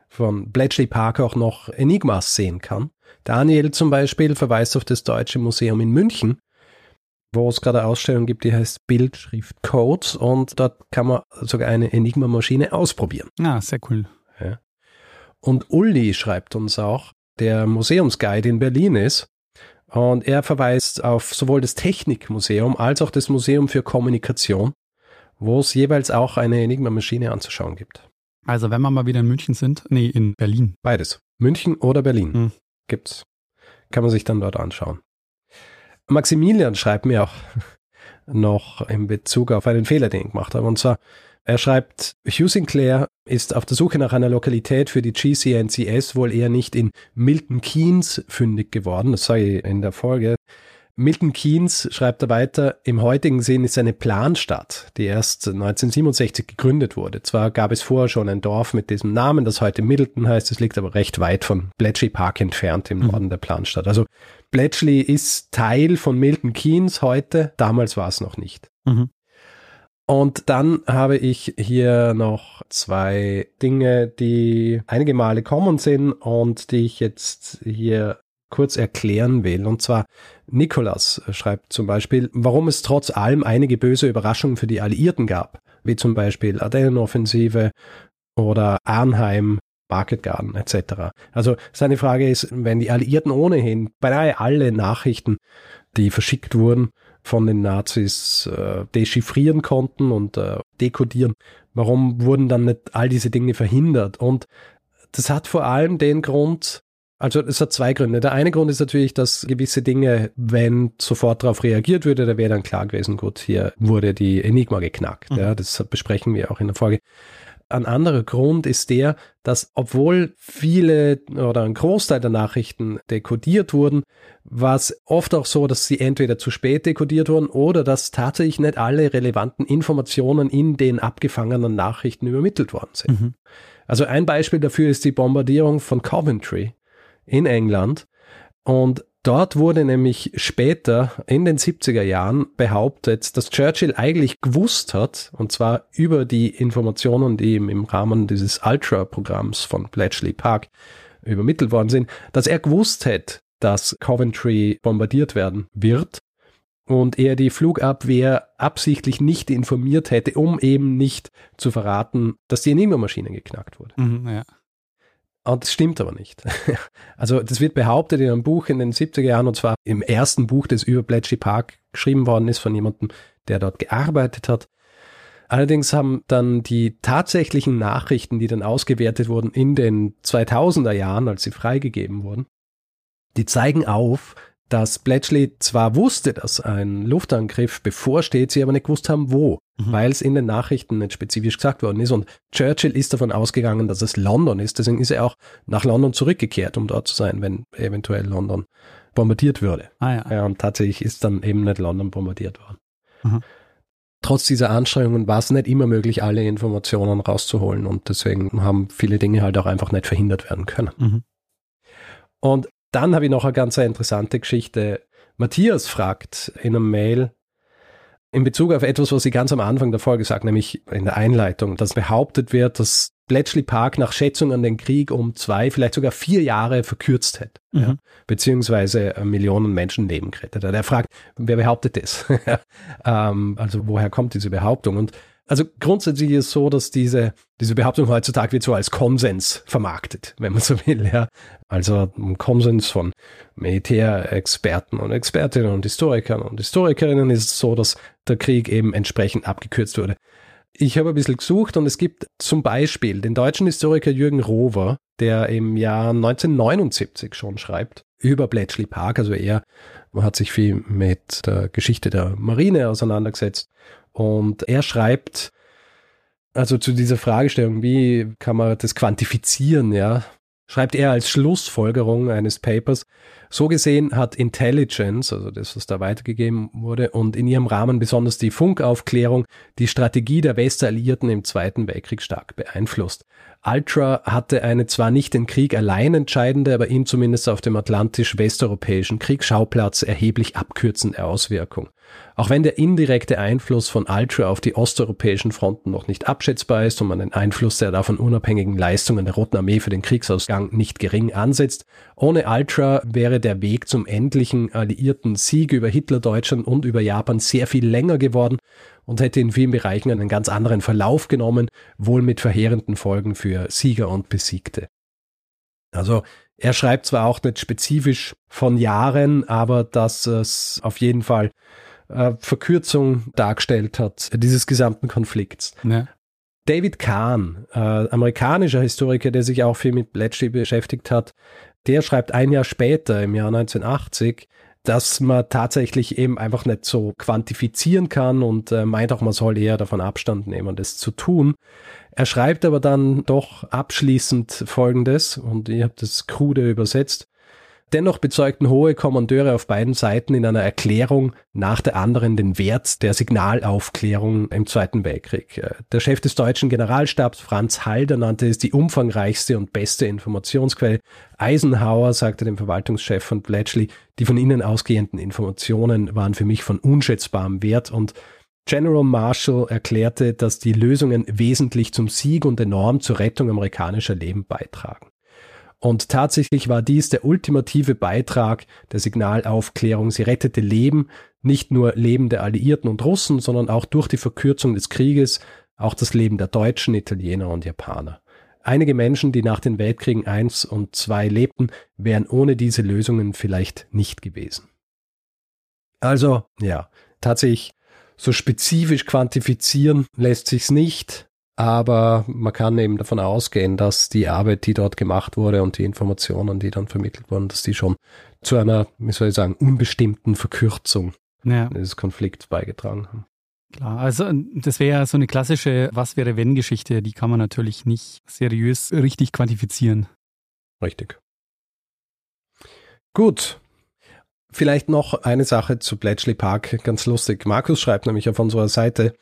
von Bletchley Park auch noch Enigmas sehen kann. Daniel zum Beispiel verweist auf das Deutsche Museum in München, wo es gerade eine Ausstellung gibt, die heißt Bildschrift Codes und dort kann man sogar eine Enigma-Maschine ausprobieren. Ah, sehr cool. Ja. Und Uli schreibt uns auch, der Museumsguide in Berlin ist. Und er verweist auf sowohl das Technikmuseum als auch das Museum für Kommunikation, wo es jeweils auch eine Enigma-Maschine anzuschauen gibt. Also wenn wir mal wieder in München sind, nee, in Berlin. Beides. München oder Berlin. Hm. Gibt's. Kann man sich dann dort anschauen. Maximilian schreibt mir auch noch in Bezug auf einen Fehler, den ich gemacht habe. Und zwar, er schreibt, Hugh Sinclair ist auf der Suche nach einer Lokalität für die GCNCS wohl eher nicht in Milton Keynes fündig geworden. Das ich in der Folge. Milton Keynes schreibt er weiter, im heutigen Sinn ist eine Planstadt, die erst 1967 gegründet wurde. Zwar gab es vorher schon ein Dorf mit diesem Namen, das heute Middleton heißt, es liegt aber recht weit von Bletchley Park entfernt im mhm. Norden der Planstadt. Also Bletchley ist Teil von Milton Keynes heute, damals war es noch nicht. Mhm. Und dann habe ich hier noch zwei Dinge, die einige Male kommen sind und die ich jetzt hier kurz erklären will. Und zwar Nikolas schreibt zum Beispiel, warum es trotz allem einige böse Überraschungen für die Alliierten gab, wie zum Beispiel Ardennenoffensive oder Arnheim, Market Garden etc. Also seine Frage ist, wenn die Alliierten ohnehin beinahe alle Nachrichten, die verschickt wurden, von den Nazis äh, dechiffrieren konnten und äh, dekodieren, warum wurden dann nicht all diese Dinge verhindert? Und das hat vor allem den Grund, also es hat zwei Gründe. Der eine Grund ist natürlich, dass gewisse Dinge, wenn sofort darauf reagiert würde, da wäre dann klar gewesen, gut, hier wurde die Enigma geknackt. Mhm. Ja, das besprechen wir auch in der Folge. Ein anderer Grund ist der, dass obwohl viele oder ein Großteil der Nachrichten dekodiert wurden, war es oft auch so, dass sie entweder zu spät dekodiert wurden oder dass tatsächlich nicht alle relevanten Informationen in den abgefangenen Nachrichten übermittelt worden sind. Mhm. Also ein Beispiel dafür ist die Bombardierung von Coventry in England. Und dort wurde nämlich später in den 70er Jahren behauptet, dass Churchill eigentlich gewusst hat, und zwar über die Informationen, die ihm im Rahmen dieses Ultra-Programms von Bletchley Park übermittelt worden sind, dass er gewusst hätte, dass Coventry bombardiert werden wird und er die Flugabwehr absichtlich nicht informiert hätte, um eben nicht zu verraten, dass die Enigma-Maschine geknackt wurde. Mhm, ja. Und das stimmt aber nicht. Also das wird behauptet in einem Buch in den 70er Jahren, und zwar im ersten Buch, das über Bletchley Park geschrieben worden ist von jemandem, der dort gearbeitet hat. Allerdings haben dann die tatsächlichen Nachrichten, die dann ausgewertet wurden in den 2000er Jahren, als sie freigegeben wurden, die zeigen auf, dass Bletchley zwar wusste, dass ein Luftangriff bevorsteht, sie aber nicht gewusst haben, wo, mhm. weil es in den Nachrichten nicht spezifisch gesagt worden ist. Und Churchill ist davon ausgegangen, dass es London ist. Deswegen ist er auch nach London zurückgekehrt, um dort zu sein, wenn eventuell London bombardiert würde. Ah, ja. ja und tatsächlich ist dann eben nicht London bombardiert worden. Mhm. Trotz dieser Anstrengungen war es nicht immer möglich, alle Informationen rauszuholen und deswegen haben viele Dinge halt auch einfach nicht verhindert werden können. Mhm. Und dann habe ich noch eine ganz interessante Geschichte. Matthias fragt in einem Mail in Bezug auf etwas, was ich ganz am Anfang der Folge sagt, nämlich in der Einleitung, dass behauptet wird, dass Bletchley Park nach Schätzung an den Krieg um zwei, vielleicht sogar vier Jahre verkürzt hätte, mhm. ja, beziehungsweise äh, Millionen Menschenleben gerettet hat. Er fragt, wer behauptet das? ähm, also woher kommt diese Behauptung? Und also grundsätzlich ist es so, dass diese, diese Behauptung heutzutage wird so als Konsens vermarktet, wenn man so will. Ja. Also ein Konsens von Militärexperten und Expertinnen und Historikern und Historikerinnen ist es so, dass der Krieg eben entsprechend abgekürzt wurde. Ich habe ein bisschen gesucht und es gibt zum Beispiel den deutschen Historiker Jürgen Rover, der im Jahr 1979 schon schreibt über Bletchley Park. Also er hat sich viel mit der Geschichte der Marine auseinandergesetzt und er schreibt, also zu dieser Fragestellung, wie kann man das quantifizieren, ja, schreibt er als Schlussfolgerung eines Papers, so gesehen hat Intelligence, also das, was da weitergegeben wurde, und in ihrem Rahmen besonders die Funkaufklärung, die Strategie der Westalliierten im Zweiten Weltkrieg stark beeinflusst. Ultra hatte eine zwar nicht den Krieg allein entscheidende, aber ihn zumindest auf dem atlantisch-westeuropäischen Kriegsschauplatz erheblich abkürzende Auswirkung. Auch wenn der indirekte Einfluss von Ultra auf die osteuropäischen Fronten noch nicht abschätzbar ist und man den Einfluss der davon unabhängigen Leistungen der Roten Armee für den Kriegsausgang nicht gering ansetzt, ohne Ultra wäre der Weg zum endlichen alliierten Sieg über Hitler-Deutschland und über Japan sehr viel länger geworden und hätte in vielen Bereichen einen ganz anderen Verlauf genommen, wohl mit verheerenden Folgen für Sieger und Besiegte. Also er schreibt zwar auch nicht spezifisch von Jahren, aber dass es auf jeden Fall äh, Verkürzung dargestellt hat, dieses gesamten Konflikts. Ja. David Kahn, äh, amerikanischer Historiker, der sich auch viel mit Bletchley beschäftigt hat, der schreibt ein Jahr später, im Jahr 1980, dass man tatsächlich eben einfach nicht so quantifizieren kann und äh, meint auch, man soll eher davon Abstand nehmen, das zu tun. Er schreibt aber dann doch abschließend Folgendes, und ich habe das krude übersetzt. Dennoch bezeugten hohe Kommandeure auf beiden Seiten in einer Erklärung nach der anderen den Wert der Signalaufklärung im Zweiten Weltkrieg. Äh, der Chef des deutschen Generalstabs Franz Halder nannte es die umfangreichste und beste Informationsquelle. Eisenhower sagte dem Verwaltungschef von Bletchley, die von ihnen ausgehenden Informationen waren für mich von unschätzbarem Wert und General Marshall erklärte, dass die Lösungen wesentlich zum Sieg und enorm zur Rettung amerikanischer Leben beitragen. Und tatsächlich war dies der ultimative Beitrag der Signalaufklärung. Sie rettete Leben, nicht nur Leben der Alliierten und Russen, sondern auch durch die Verkürzung des Krieges auch das Leben der Deutschen, Italiener und Japaner. Einige Menschen, die nach den Weltkriegen eins und zwei lebten, wären ohne diese Lösungen vielleicht nicht gewesen. Also, ja, tatsächlich so spezifisch quantifizieren lässt sich's nicht aber man kann eben davon ausgehen, dass die Arbeit, die dort gemacht wurde und die Informationen, die dann vermittelt wurden, dass die schon zu einer, wie soll ich sagen, unbestimmten Verkürzung ja. des Konflikts beigetragen haben. Klar, also das wäre ja so eine klassische Was wäre wenn Geschichte, die kann man natürlich nicht seriös richtig quantifizieren. Richtig. Gut. Vielleicht noch eine Sache zu Bletchley Park, ganz lustig. Markus schreibt nämlich auf unserer Seite,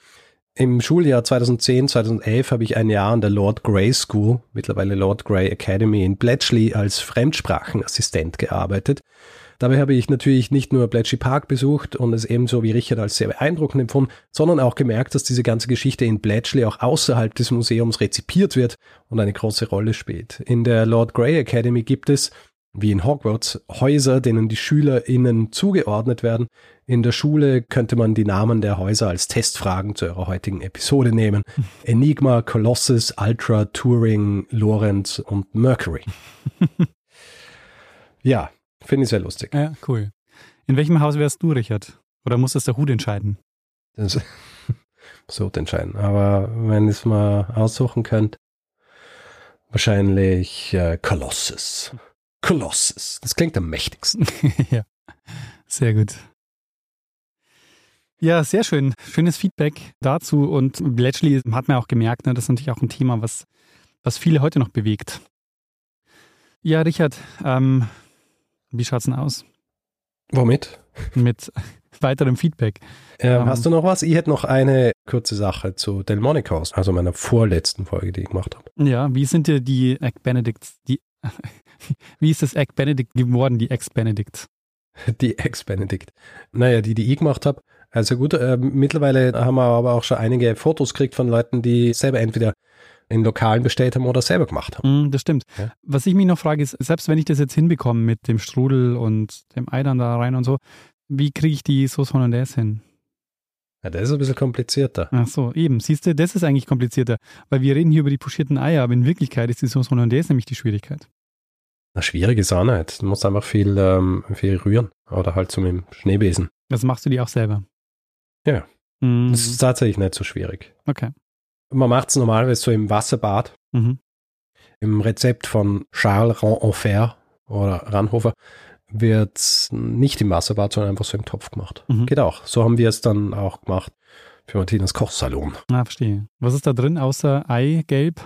im Schuljahr 2010, 2011 habe ich ein Jahr an der Lord Grey School, mittlerweile Lord Grey Academy in Bletchley als Fremdsprachenassistent gearbeitet. Dabei habe ich natürlich nicht nur Bletchley Park besucht und es ebenso wie Richard als sehr beeindruckend empfunden, sondern auch gemerkt, dass diese ganze Geschichte in Bletchley auch außerhalb des Museums rezipiert wird und eine große Rolle spielt. In der Lord Grey Academy gibt es wie in Hogwarts Häuser, denen die SchülerInnen zugeordnet werden. In der Schule könnte man die Namen der Häuser als Testfragen zu eurer heutigen Episode nehmen. Enigma, Colossus, Ultra, Turing, Lorenz und Mercury. ja, finde ich sehr lustig. Ja, cool. In welchem Haus wärst du, Richard? Oder muss das der Hut entscheiden? Das Hut entscheiden. Aber wenn ihr es mal aussuchen könnt, wahrscheinlich äh, Colossus. Colossus. Das klingt am mächtigsten. ja. Sehr gut. Ja, sehr schön. Schönes Feedback dazu. Und letztlich hat man auch gemerkt, ne, das ist natürlich auch ein Thema, was, was viele heute noch bewegt. Ja, Richard, ähm, wie schaut's denn aus Womit? mit weiterem Feedback? Ähm, Ähm, hast du noch was? Ich hätte noch eine kurze Sache zu Delmonicos, also meiner vorletzten Folge, die ich gemacht habe. Ja, wie sind dir die Egg Benedicts, die, wie ist das Egg Benedict geworden, die Ex Benedict? Die Ex-Benedict. Naja, die, die ich gemacht habe. Also gut, äh, mittlerweile haben wir aber auch schon einige Fotos gekriegt von Leuten, die selber entweder in Lokalen bestellt haben oder selber gemacht haben. Mm, das stimmt. Ja. Was ich mich noch frage, ist, selbst wenn ich das jetzt hinbekomme mit dem Strudel und dem Ei dann da rein und so, wie kriege ich die Sauce Hollandaise hin? Ja, das ist ein bisschen komplizierter. Ach so, eben. Siehst du, das ist eigentlich komplizierter, weil wir reden hier über die pochierten Eier, aber in Wirklichkeit ist die Sauce Hollandaise nämlich die Schwierigkeit. Eine schwierige Sache nicht. Du musst einfach viel, ähm, viel rühren. Oder halt so mit dem Schneebesen. Das machst du die auch selber. Ja. Mhm. Das ist tatsächlich nicht so schwierig. Okay. Man macht es normalerweise so im Wasserbad. Mhm. Im Rezept von Charles Ranhofer oder Ranhofer wird nicht im Wasserbad, sondern einfach so im Topf gemacht. Mhm. Geht auch. So haben wir es dann auch gemacht für Martinas Kochsalon. Ah, verstehe. Was ist da drin außer Eigelb?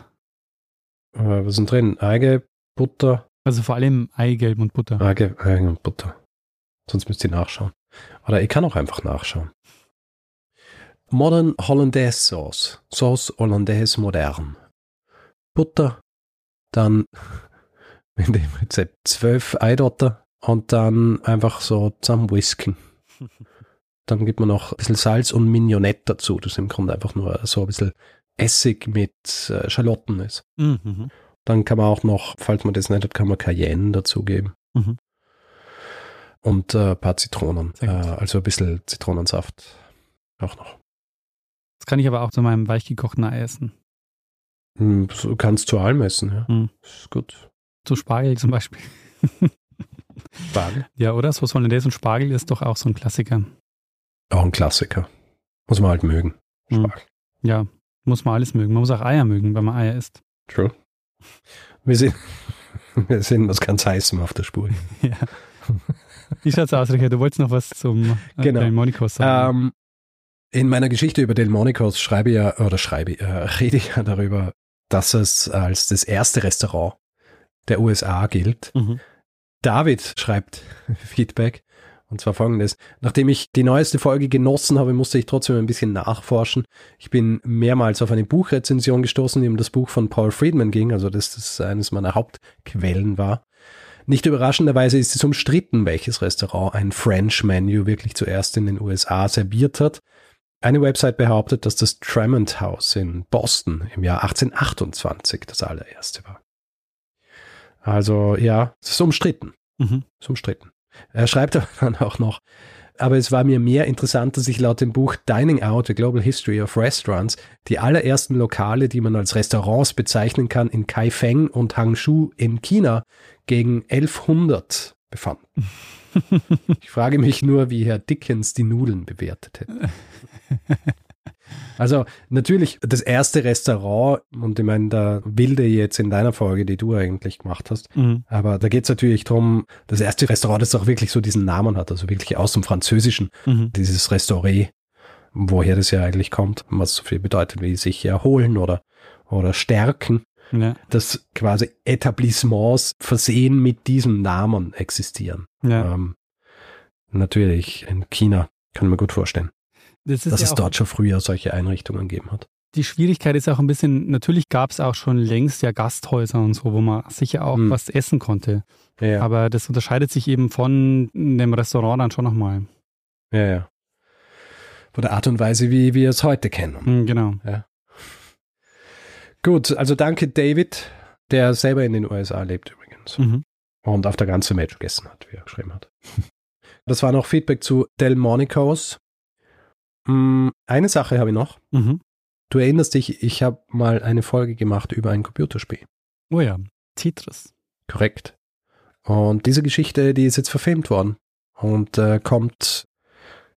Äh, was sind drin? Eigelb, Butter, Also vor allem Eigelb und Butter. Eigelb, Eigelb und Butter. Sonst müsst ihr nachschauen. Oder ich kann auch einfach nachschauen. Modern Hollandaise Sauce. Sauce Hollandaise modern. Butter, dann in dem Rezept zwölf Eidotter und dann einfach so zusammen whisken. Dann gibt man noch ein bisschen Salz und Mignonette dazu. Das im Grunde einfach nur so ein bisschen Essig mit äh, Schalotten ist. Mhm. Dann kann man auch noch, falls man das nicht hat, kann man Cayenne dazugeben. Mhm. Und äh, ein paar Zitronen. Äh, also ein bisschen Zitronensaft auch noch. Das kann ich aber auch zu meinem weichgekochten Ei essen. Hm, Du kannst zu allem essen, ja. Hm. Ist gut. Zu Spargel zum Beispiel. Spargel. Ja, oder? Sauce Hollandaise und Spargel ist doch auch so ein Klassiker. Auch ein Klassiker. Muss man halt mögen. Hm. Spargel. Ja, muss man alles mögen. Man muss auch Eier mögen, wenn man Eier isst. True. Wir sind, wir sind was ganz Heißem auf der Spur. Ja. Wie schaut's aus, Richard? Du wolltest noch was zum äh, Genau. Delmonicos sagen. Ähm, in meiner Geschichte über Delmonicos schreibe ich ja, oder schreibe äh, rede ich ja darüber, dass es als das erste Restaurant der USA gilt. Mhm. David schreibt Feedback. Und zwar folgendes. Nachdem ich die neueste Folge genossen habe, musste ich trotzdem ein bisschen nachforschen. Ich bin mehrmals auf eine Buchrezension gestoßen, die um das Buch von Paul Friedman ging, also dass das eines meiner Hauptquellen war. Nicht überraschenderweise ist es umstritten, welches Restaurant ein French Menu wirklich zuerst in den USA serviert hat. Eine Website behauptet, dass das Tremont House in Boston im Jahr 1828 das allererste war. Also ja, es ist umstritten. Mhm. ist umstritten. Er schreibt aber dann auch noch, aber es war mir mehr interessant, dass ich laut dem Buch Dining Out, A Global History of Restaurants, die allerersten Lokale, die man als Restaurants bezeichnen kann, in Kaifeng und Hangzhou in China gegen 1100 befanden. Ich frage mich nur, wie Herr Dickens die Nudeln bewertet hätte. Also natürlich das erste Restaurant, und ich meine, da wilde jetzt in deiner Folge, die du eigentlich gemacht hast, Mhm. aber da geht es natürlich darum, das erste Restaurant, das auch wirklich so diesen Namen hat, also wirklich aus dem Französischen, Mhm. dieses Restaurant, woher das ja eigentlich kommt, was so viel bedeutet wie sich erholen oder, oder stärken, Ja. dass quasi Etablissements versehen mit diesem Namen existieren. ja. Ähm, natürlich in China, kann mir gut vorstellen, Das ist dass ja es dort schon früher solche Einrichtungen gegeben hat. die Schwierigkeit ist auch ein bisschen, natürlich gab es auch schon längst ja Gasthäuser und so, wo man sicher auch Hm. was essen konnte. Ja, Aber das unterscheidet sich eben von dem Restaurant dann schon nochmal. ja, ja. Von der Art und Weise, wie wir es heute kennen. Mhm, genau. Gut, also danke David, der selber in den USA lebt übrigens Mhm. und auf der ganzen Welt gegessen hat, wie er geschrieben hat. Das war noch Feedback zu Delmonicos. Mm, Eine Sache habe ich noch. Mhm. Du erinnerst dich, ich habe mal eine Folge gemacht über ein Computerspiel. Oh ja, Tetris. Korrekt. Und diese Geschichte, die ist jetzt verfilmt worden und äh, kommt,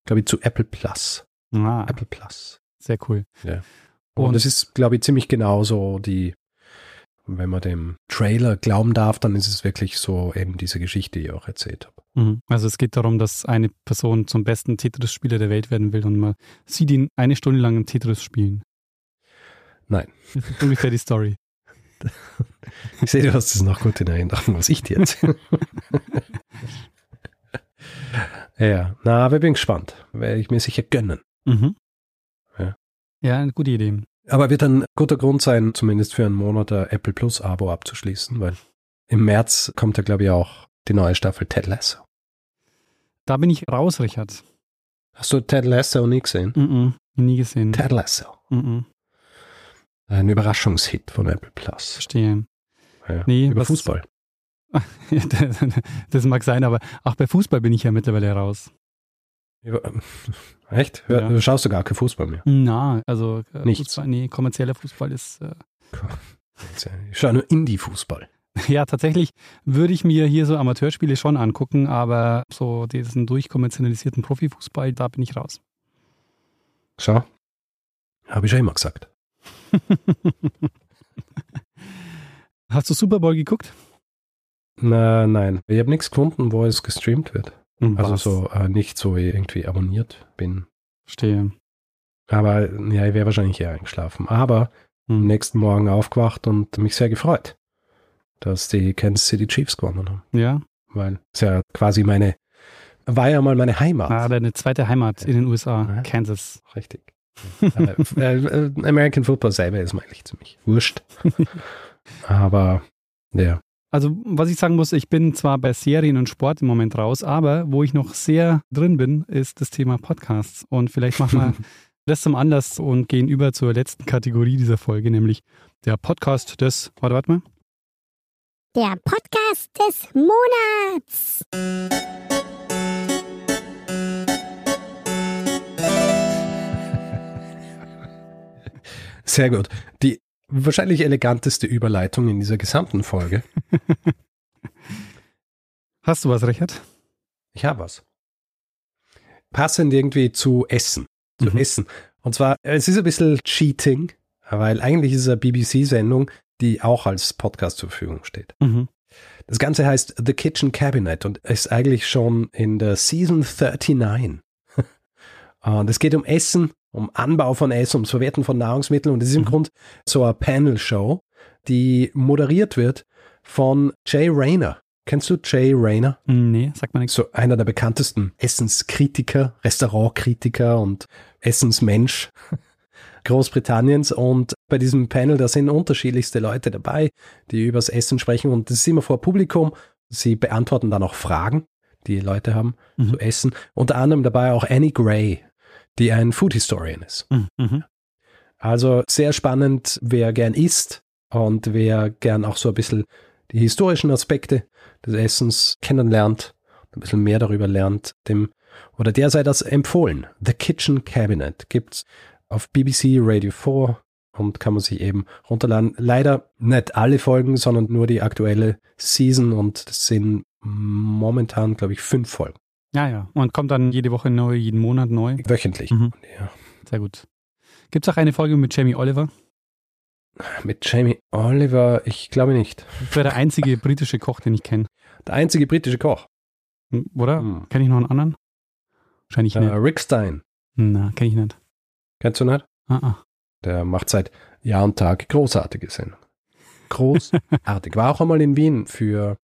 glaube ich, zu Apple Plus. Ah, Apple Plus. sehr cool. Und, Und- es ist, glaube ich, ziemlich genau so die, wenn man dem Trailer glauben darf, dann ist es wirklich so eben diese Geschichte, die ich auch erzählt habe. Mhm. Also es geht darum, dass eine Person zum besten Tetris-Spieler der Welt werden will und man sieht ihn eine Stunde lang im Tetris spielen. Nein. Das ist ungefähr die Story. Ich sehe, du hast es noch gut in Erinnerung, was ich dir erzähle. ja, na, aber ich bin gespannt. Werde ich mir sicher gönnen. Mhm. Ja. Ja, eine gute Idee. Aber wird ein guter Grund sein, zumindest für einen Monat ein Apple Plus Abo abzuschließen, weil im März kommt ja, glaube ich, auch die neue Staffel Ted Lasso. Da bin ich raus, Richard. Hast du Ted Lasso nie gesehen? Mhm. Nie gesehen. Ted Lasso. Mhm. Ein Überraschungshit von Apple Plus. Verstehe. Ja. Nee, Über Fußball. Das- mag sein, aber auch bei Fußball bin ich ja mittlerweile raus. Echt? Hör, Ja. Schaust du gar kein Fußball mehr. Na, also äh, Nichts. Fußball, nee, kommerzieller Fußball ist äh, Ich schaue nur Indie-Fußball. Ja, tatsächlich würde ich mir hier so Amateurspiele schon angucken, aber so diesen durchkommerzialisierten Profifußball, da bin ich raus. Schau. Habe ich ja immer gesagt. Hast du Super Bowl geguckt? Na, nein. Ich habe nichts gefunden, wo es gestreamt wird. Also Was? so äh, nicht so irgendwie abonniert bin. Verstehe. Aber ja, ich wäre wahrscheinlich eher eingeschlafen. Aber am Hm. nächsten Morgen aufgewacht und mich sehr gefreut, dass die Kansas City Chiefs gewonnen haben. Ja, Weil es ja quasi meine, war ja mal meine Heimat. ah, deine zweite Heimat in den USA, Ja. Kansas. Richtig. äh, äh, American Football selber ist mir eigentlich ziemlich wurscht. Aber ja. Also, was ich sagen muss, ich bin zwar bei Serien und Sport im Moment raus, aber wo ich noch sehr drin bin, ist das Thema Podcasts. Und vielleicht machen wir das zum Anlass und gehen über zur letzten Kategorie dieser Folge, nämlich der Podcast des, warte, warte mal. Der Podcast des Monats. Sehr gut. Die wahrscheinlich eleganteste Überleitung in dieser gesamten Folge. Hast du was, Richard? Ich habe was. Passend irgendwie zu Essen. Zu Mhm. Essen. Und zwar, es ist ein bisschen Cheating, weil eigentlich ist es eine BBC-Sendung, die auch als Podcast zur Verfügung steht. Mhm. Das Ganze heißt The Kitchen Cabinet und ist eigentlich schon in der Season 39. Und es geht um Essen, um Anbau von Essen, ums Verwerten von Nahrungsmitteln und es ist im Mhm. Grund so eine Panel-Show, die moderiert wird von Jay Rayner. Kennst du Jay Rayner? Nee, sagt man nichts. So einer der bekanntesten Essenskritiker, Restaurantkritiker und Essensmensch Großbritanniens. Und bei diesem Panel, da sind unterschiedlichste Leute dabei, die übers Essen sprechen. Und das ist immer vor Publikum. Sie beantworten dann auch Fragen, die Leute haben Mhm. zu Essen. Unter anderem dabei auch Annie Gray, die ein Food Historian ist. Mhm. Mhm. Also sehr spannend, wer gern isst und wer gern auch so ein bisschen die historischen Aspekte des Essens kennenlernt, ein bisschen mehr darüber lernt, dem oder der sei das empfohlen. The Kitchen Cabinet gibt's auf BBC Radio 4 und kann man sich eben runterladen. Leider nicht alle Folgen, sondern nur die aktuelle Season und das sind momentan, glaube ich, fünf Folgen. Ja, ja. Und kommt dann jede Woche neu, jeden Monat neu. Wöchentlich. Mhm. Ja. Sehr gut. Gibt es auch eine Folge mit Jamie Oliver? Mit Jamie Oliver, ich glaube nicht. Das wäre der einzige britische Koch, den ich kenne. Der einzige britische Koch. Oder? Hm. Kenne ich noch einen anderen? Wahrscheinlich Äh, nicht. Rick Stein. Na, kenne ich nicht. Kennst du nicht? Ah, ah. Der macht seit Jahr und Tag großartige Sendungen. Großartig. War auch einmal in Wien für,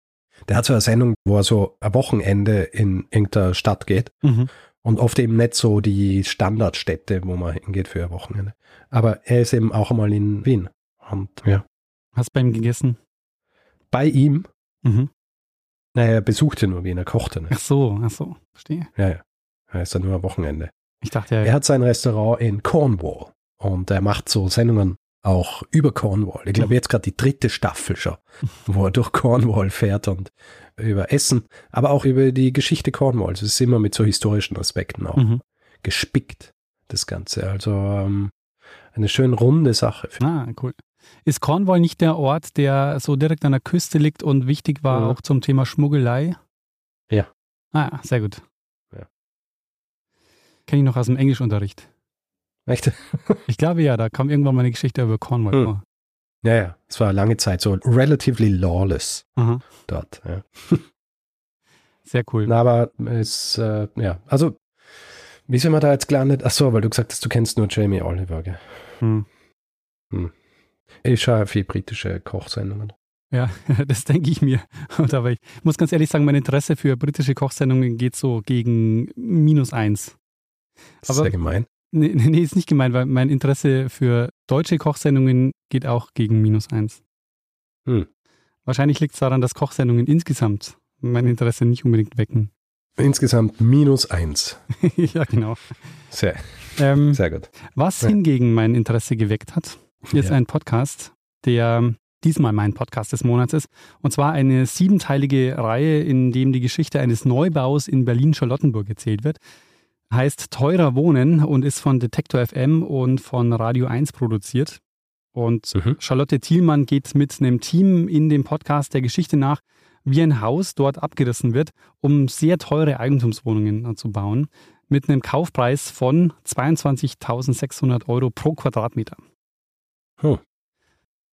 der hat so eine Sendung, wo er so ein Wochenende in irgendeiner Stadt geht Mhm. und oft eben nicht so die Standardstädte, wo man hingeht für ein Wochenende. Aber er ist eben auch einmal in Wien. Und ja, Hast bei ihm gegessen? bei ihm, Mhm. naja, er besuchte nur Wien, er kochte Ach nicht. so, ach so. Verstehe. Ja, ja. Er ist dann nur ein Wochenende. Ich dachte, Er ja. hat sein Restaurant in Cornwall und er macht so Sendungen auch über Cornwall. Ich glaube, jetzt gerade die dritte Staffel schon, wo er durch Cornwall fährt und über Essen, aber auch über die Geschichte Cornwalls. Es ist immer mit so historischen Aspekten auch Mhm. gespickt, das Ganze. Also ähm, eine schön runde Sache. Ah, cool. Ist Cornwall nicht der Ort, der so direkt an der Küste liegt und wichtig war Ja. auch zum Thema Schmuggelei? Ja. Ah, sehr gut. Kenne ich noch aus dem Englischunterricht. Echt? Ich glaube ja, da kam irgendwann mal eine Geschichte über Cornwall Hm. vor. Ja, ja, es war lange Zeit so relatively lawless Aha, dort. Ja. sehr cool. Na, aber es, äh, ja, also, wie sind wir da jetzt gelandet? Ach so, weil du gesagt hast, du kennst nur Jamie Oliver, gell? Hm. Ich schaue viel britische Kochsendungen. Ja, das denke ich mir. Und aber ich muss ganz ehrlich sagen, mein Interesse für britische Kochsendungen geht so gegen minus eins. Das ist Aber- sehr gemein. Nee, nee, ist nicht gemeint, weil mein Interesse für deutsche Kochsendungen geht auch gegen minus eins. Hm. Wahrscheinlich liegt es daran, dass Kochsendungen insgesamt mein Interesse nicht unbedingt wecken. Insgesamt minus eins. ja, genau. Sehr, Ähm, sehr gut. was Ja. hingegen mein Interesse geweckt hat, ist Ja. ein Podcast, der diesmal mein Podcast des Monats ist. Und zwar eine siebenteilige Reihe, in dem die Geschichte eines Neubaus in Berlin-Charlottenburg erzählt wird. Heißt Teurer Wohnen und ist von Detektor FM und von Radio 1 produziert. Und Mhm. Charlotte Thielmann geht mit einem Team in dem Podcast der Geschichte nach, wie ein Haus dort abgerissen wird, um sehr teure Eigentumswohnungen zu bauen, mit einem Kaufpreis von 22.600 Euro pro Quadratmeter. Oh.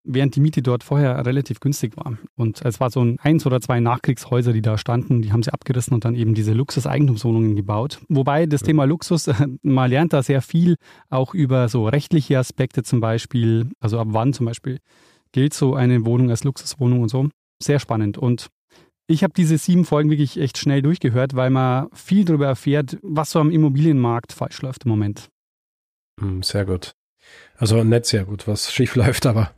Während die Miete dort vorher relativ günstig war. Und es war so ein eins oder zwei Nachkriegshäuser, die da standen, die haben sie abgerissen und dann eben diese Luxus-Eigentumswohnungen gebaut. Wobei das Thema Luxus, man lernt da sehr viel, auch über so rechtliche Aspekte zum Beispiel, also ab wann zum Beispiel gilt so eine Wohnung als Luxuswohnung und so. Sehr spannend. Und ich habe diese sieben Folgen wirklich echt schnell durchgehört, weil man viel darüber erfährt, was so am Immobilienmarkt falsch läuft im Moment. Hm, Sehr gut. Also nicht sehr gut, was schief läuft, aber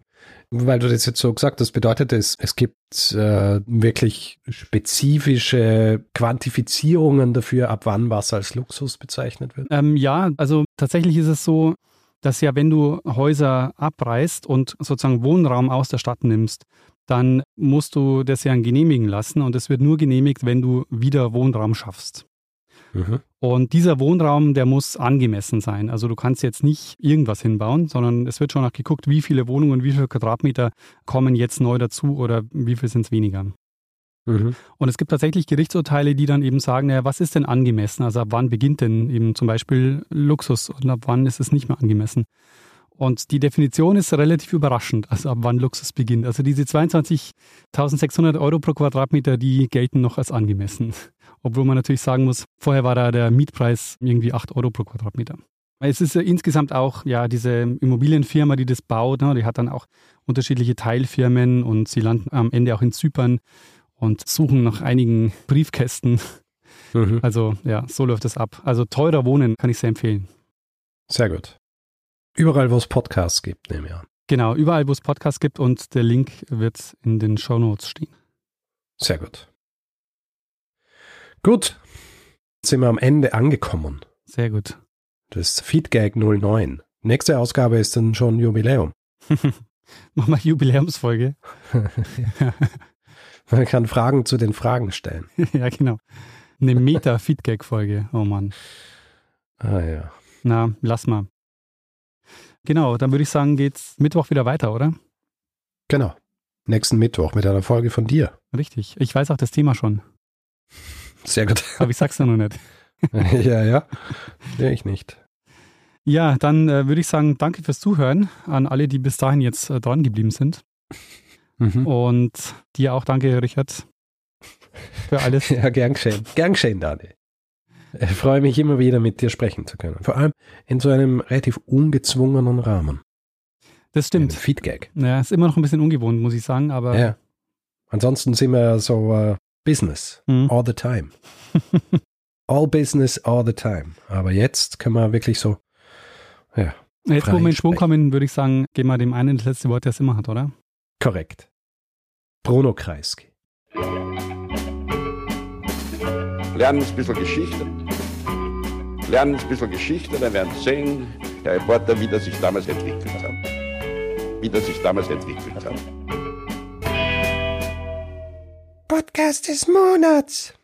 weil du das jetzt so gesagt hast, bedeutet es, es gibt äh, wirklich spezifische Quantifizierungen dafür, ab wann was als Luxus bezeichnet wird. Ähm, ja, also tatsächlich ist es so, dass ja, wenn du Häuser abreißt und sozusagen Wohnraum aus der Stadt nimmst, dann musst du das ja genehmigen lassen und es wird nur genehmigt, wenn du wieder Wohnraum schaffst. Mhm. Und dieser Wohnraum, der muss angemessen sein. Also du kannst jetzt nicht irgendwas hinbauen, sondern es wird schon auch geguckt, wie viele Wohnungen wie viele Quadratmeter kommen jetzt neu dazu oder wie viel sind es weniger. Mhm. Und es gibt tatsächlich Gerichtsurteile, die dann eben sagen, naja, was ist denn angemessen? Also ab wann beginnt denn eben zum Beispiel Luxus und ab wann ist es nicht mehr angemessen? Und die Definition ist relativ überraschend, also ab wann Luxus beginnt. Also diese 22.600 Euro pro Quadratmeter, die gelten noch als angemessen. Obwohl man natürlich sagen muss, vorher war da der Mietpreis irgendwie 8 Euro pro Quadratmeter. Es ist ja insgesamt auch ja diese Immobilienfirma, die das baut, ne, die hat dann auch unterschiedliche Teilfirmen und sie landen am Ende auch in Zypern und suchen nach einigen Briefkästen. Mhm. Also ja, so läuft es ab. Also teurer Wohnen kann ich sehr empfehlen. Sehr gut. Überall, wo es Podcasts gibt, nehme ich an. Genau, überall, wo es Podcasts gibt und der Link wird in den Show Notes stehen. Sehr gut. Gut. Jetzt sind wir am Ende angekommen. Sehr gut. Das Feedgag 09. Nächste Ausgabe ist dann schon Jubiläum. Mach mal Jubiläumsfolge. Man kann Fragen zu den Fragen stellen. ja, genau. Eine Meta-Feedback-Folge. Oh Mann. Ah ja. Na, lass mal. Genau, dann würde ich sagen, geht's Mittwoch wieder weiter, oder? Genau. Nächsten Mittwoch mit einer Folge von dir. Richtig. Ich weiß auch das Thema schon, Sehr gut. aber ich sag's ja noch nicht. ja, ja. Ja, ich nicht. Ja, dann äh, würde ich sagen, danke fürs Zuhören an alle, die bis dahin jetzt äh, dran geblieben sind. Mhm. Und dir auch danke, Richard, für alles. Ja, gern geschehen. Gern geschehen, Dani. Ich freue mich immer wieder, mit dir sprechen zu können. Vor allem in so einem relativ ungezwungenen Rahmen. Das Ein stimmt. Feedgag. Ja, ist immer noch ein bisschen ungewohnt, muss ich sagen, aber Ja. Ansonsten sind wir so äh, Business. Mhm. All the time. All business all the time. Aber jetzt können wir wirklich so, ja, jetzt, wo wir in Schwung kommen, würde ich sagen, geben wir dem einen das letzte Wort, der es immer hat, oder? korrekt. Bruno Kreisky. Lernen ein bisschen Geschichte. Lernen ein bisschen Geschichte, dann werden Sie sehen, der Reporter, wie das sich damals entwickelt hat. Wie das sich damals entwickelt hat. Podcast des Monats.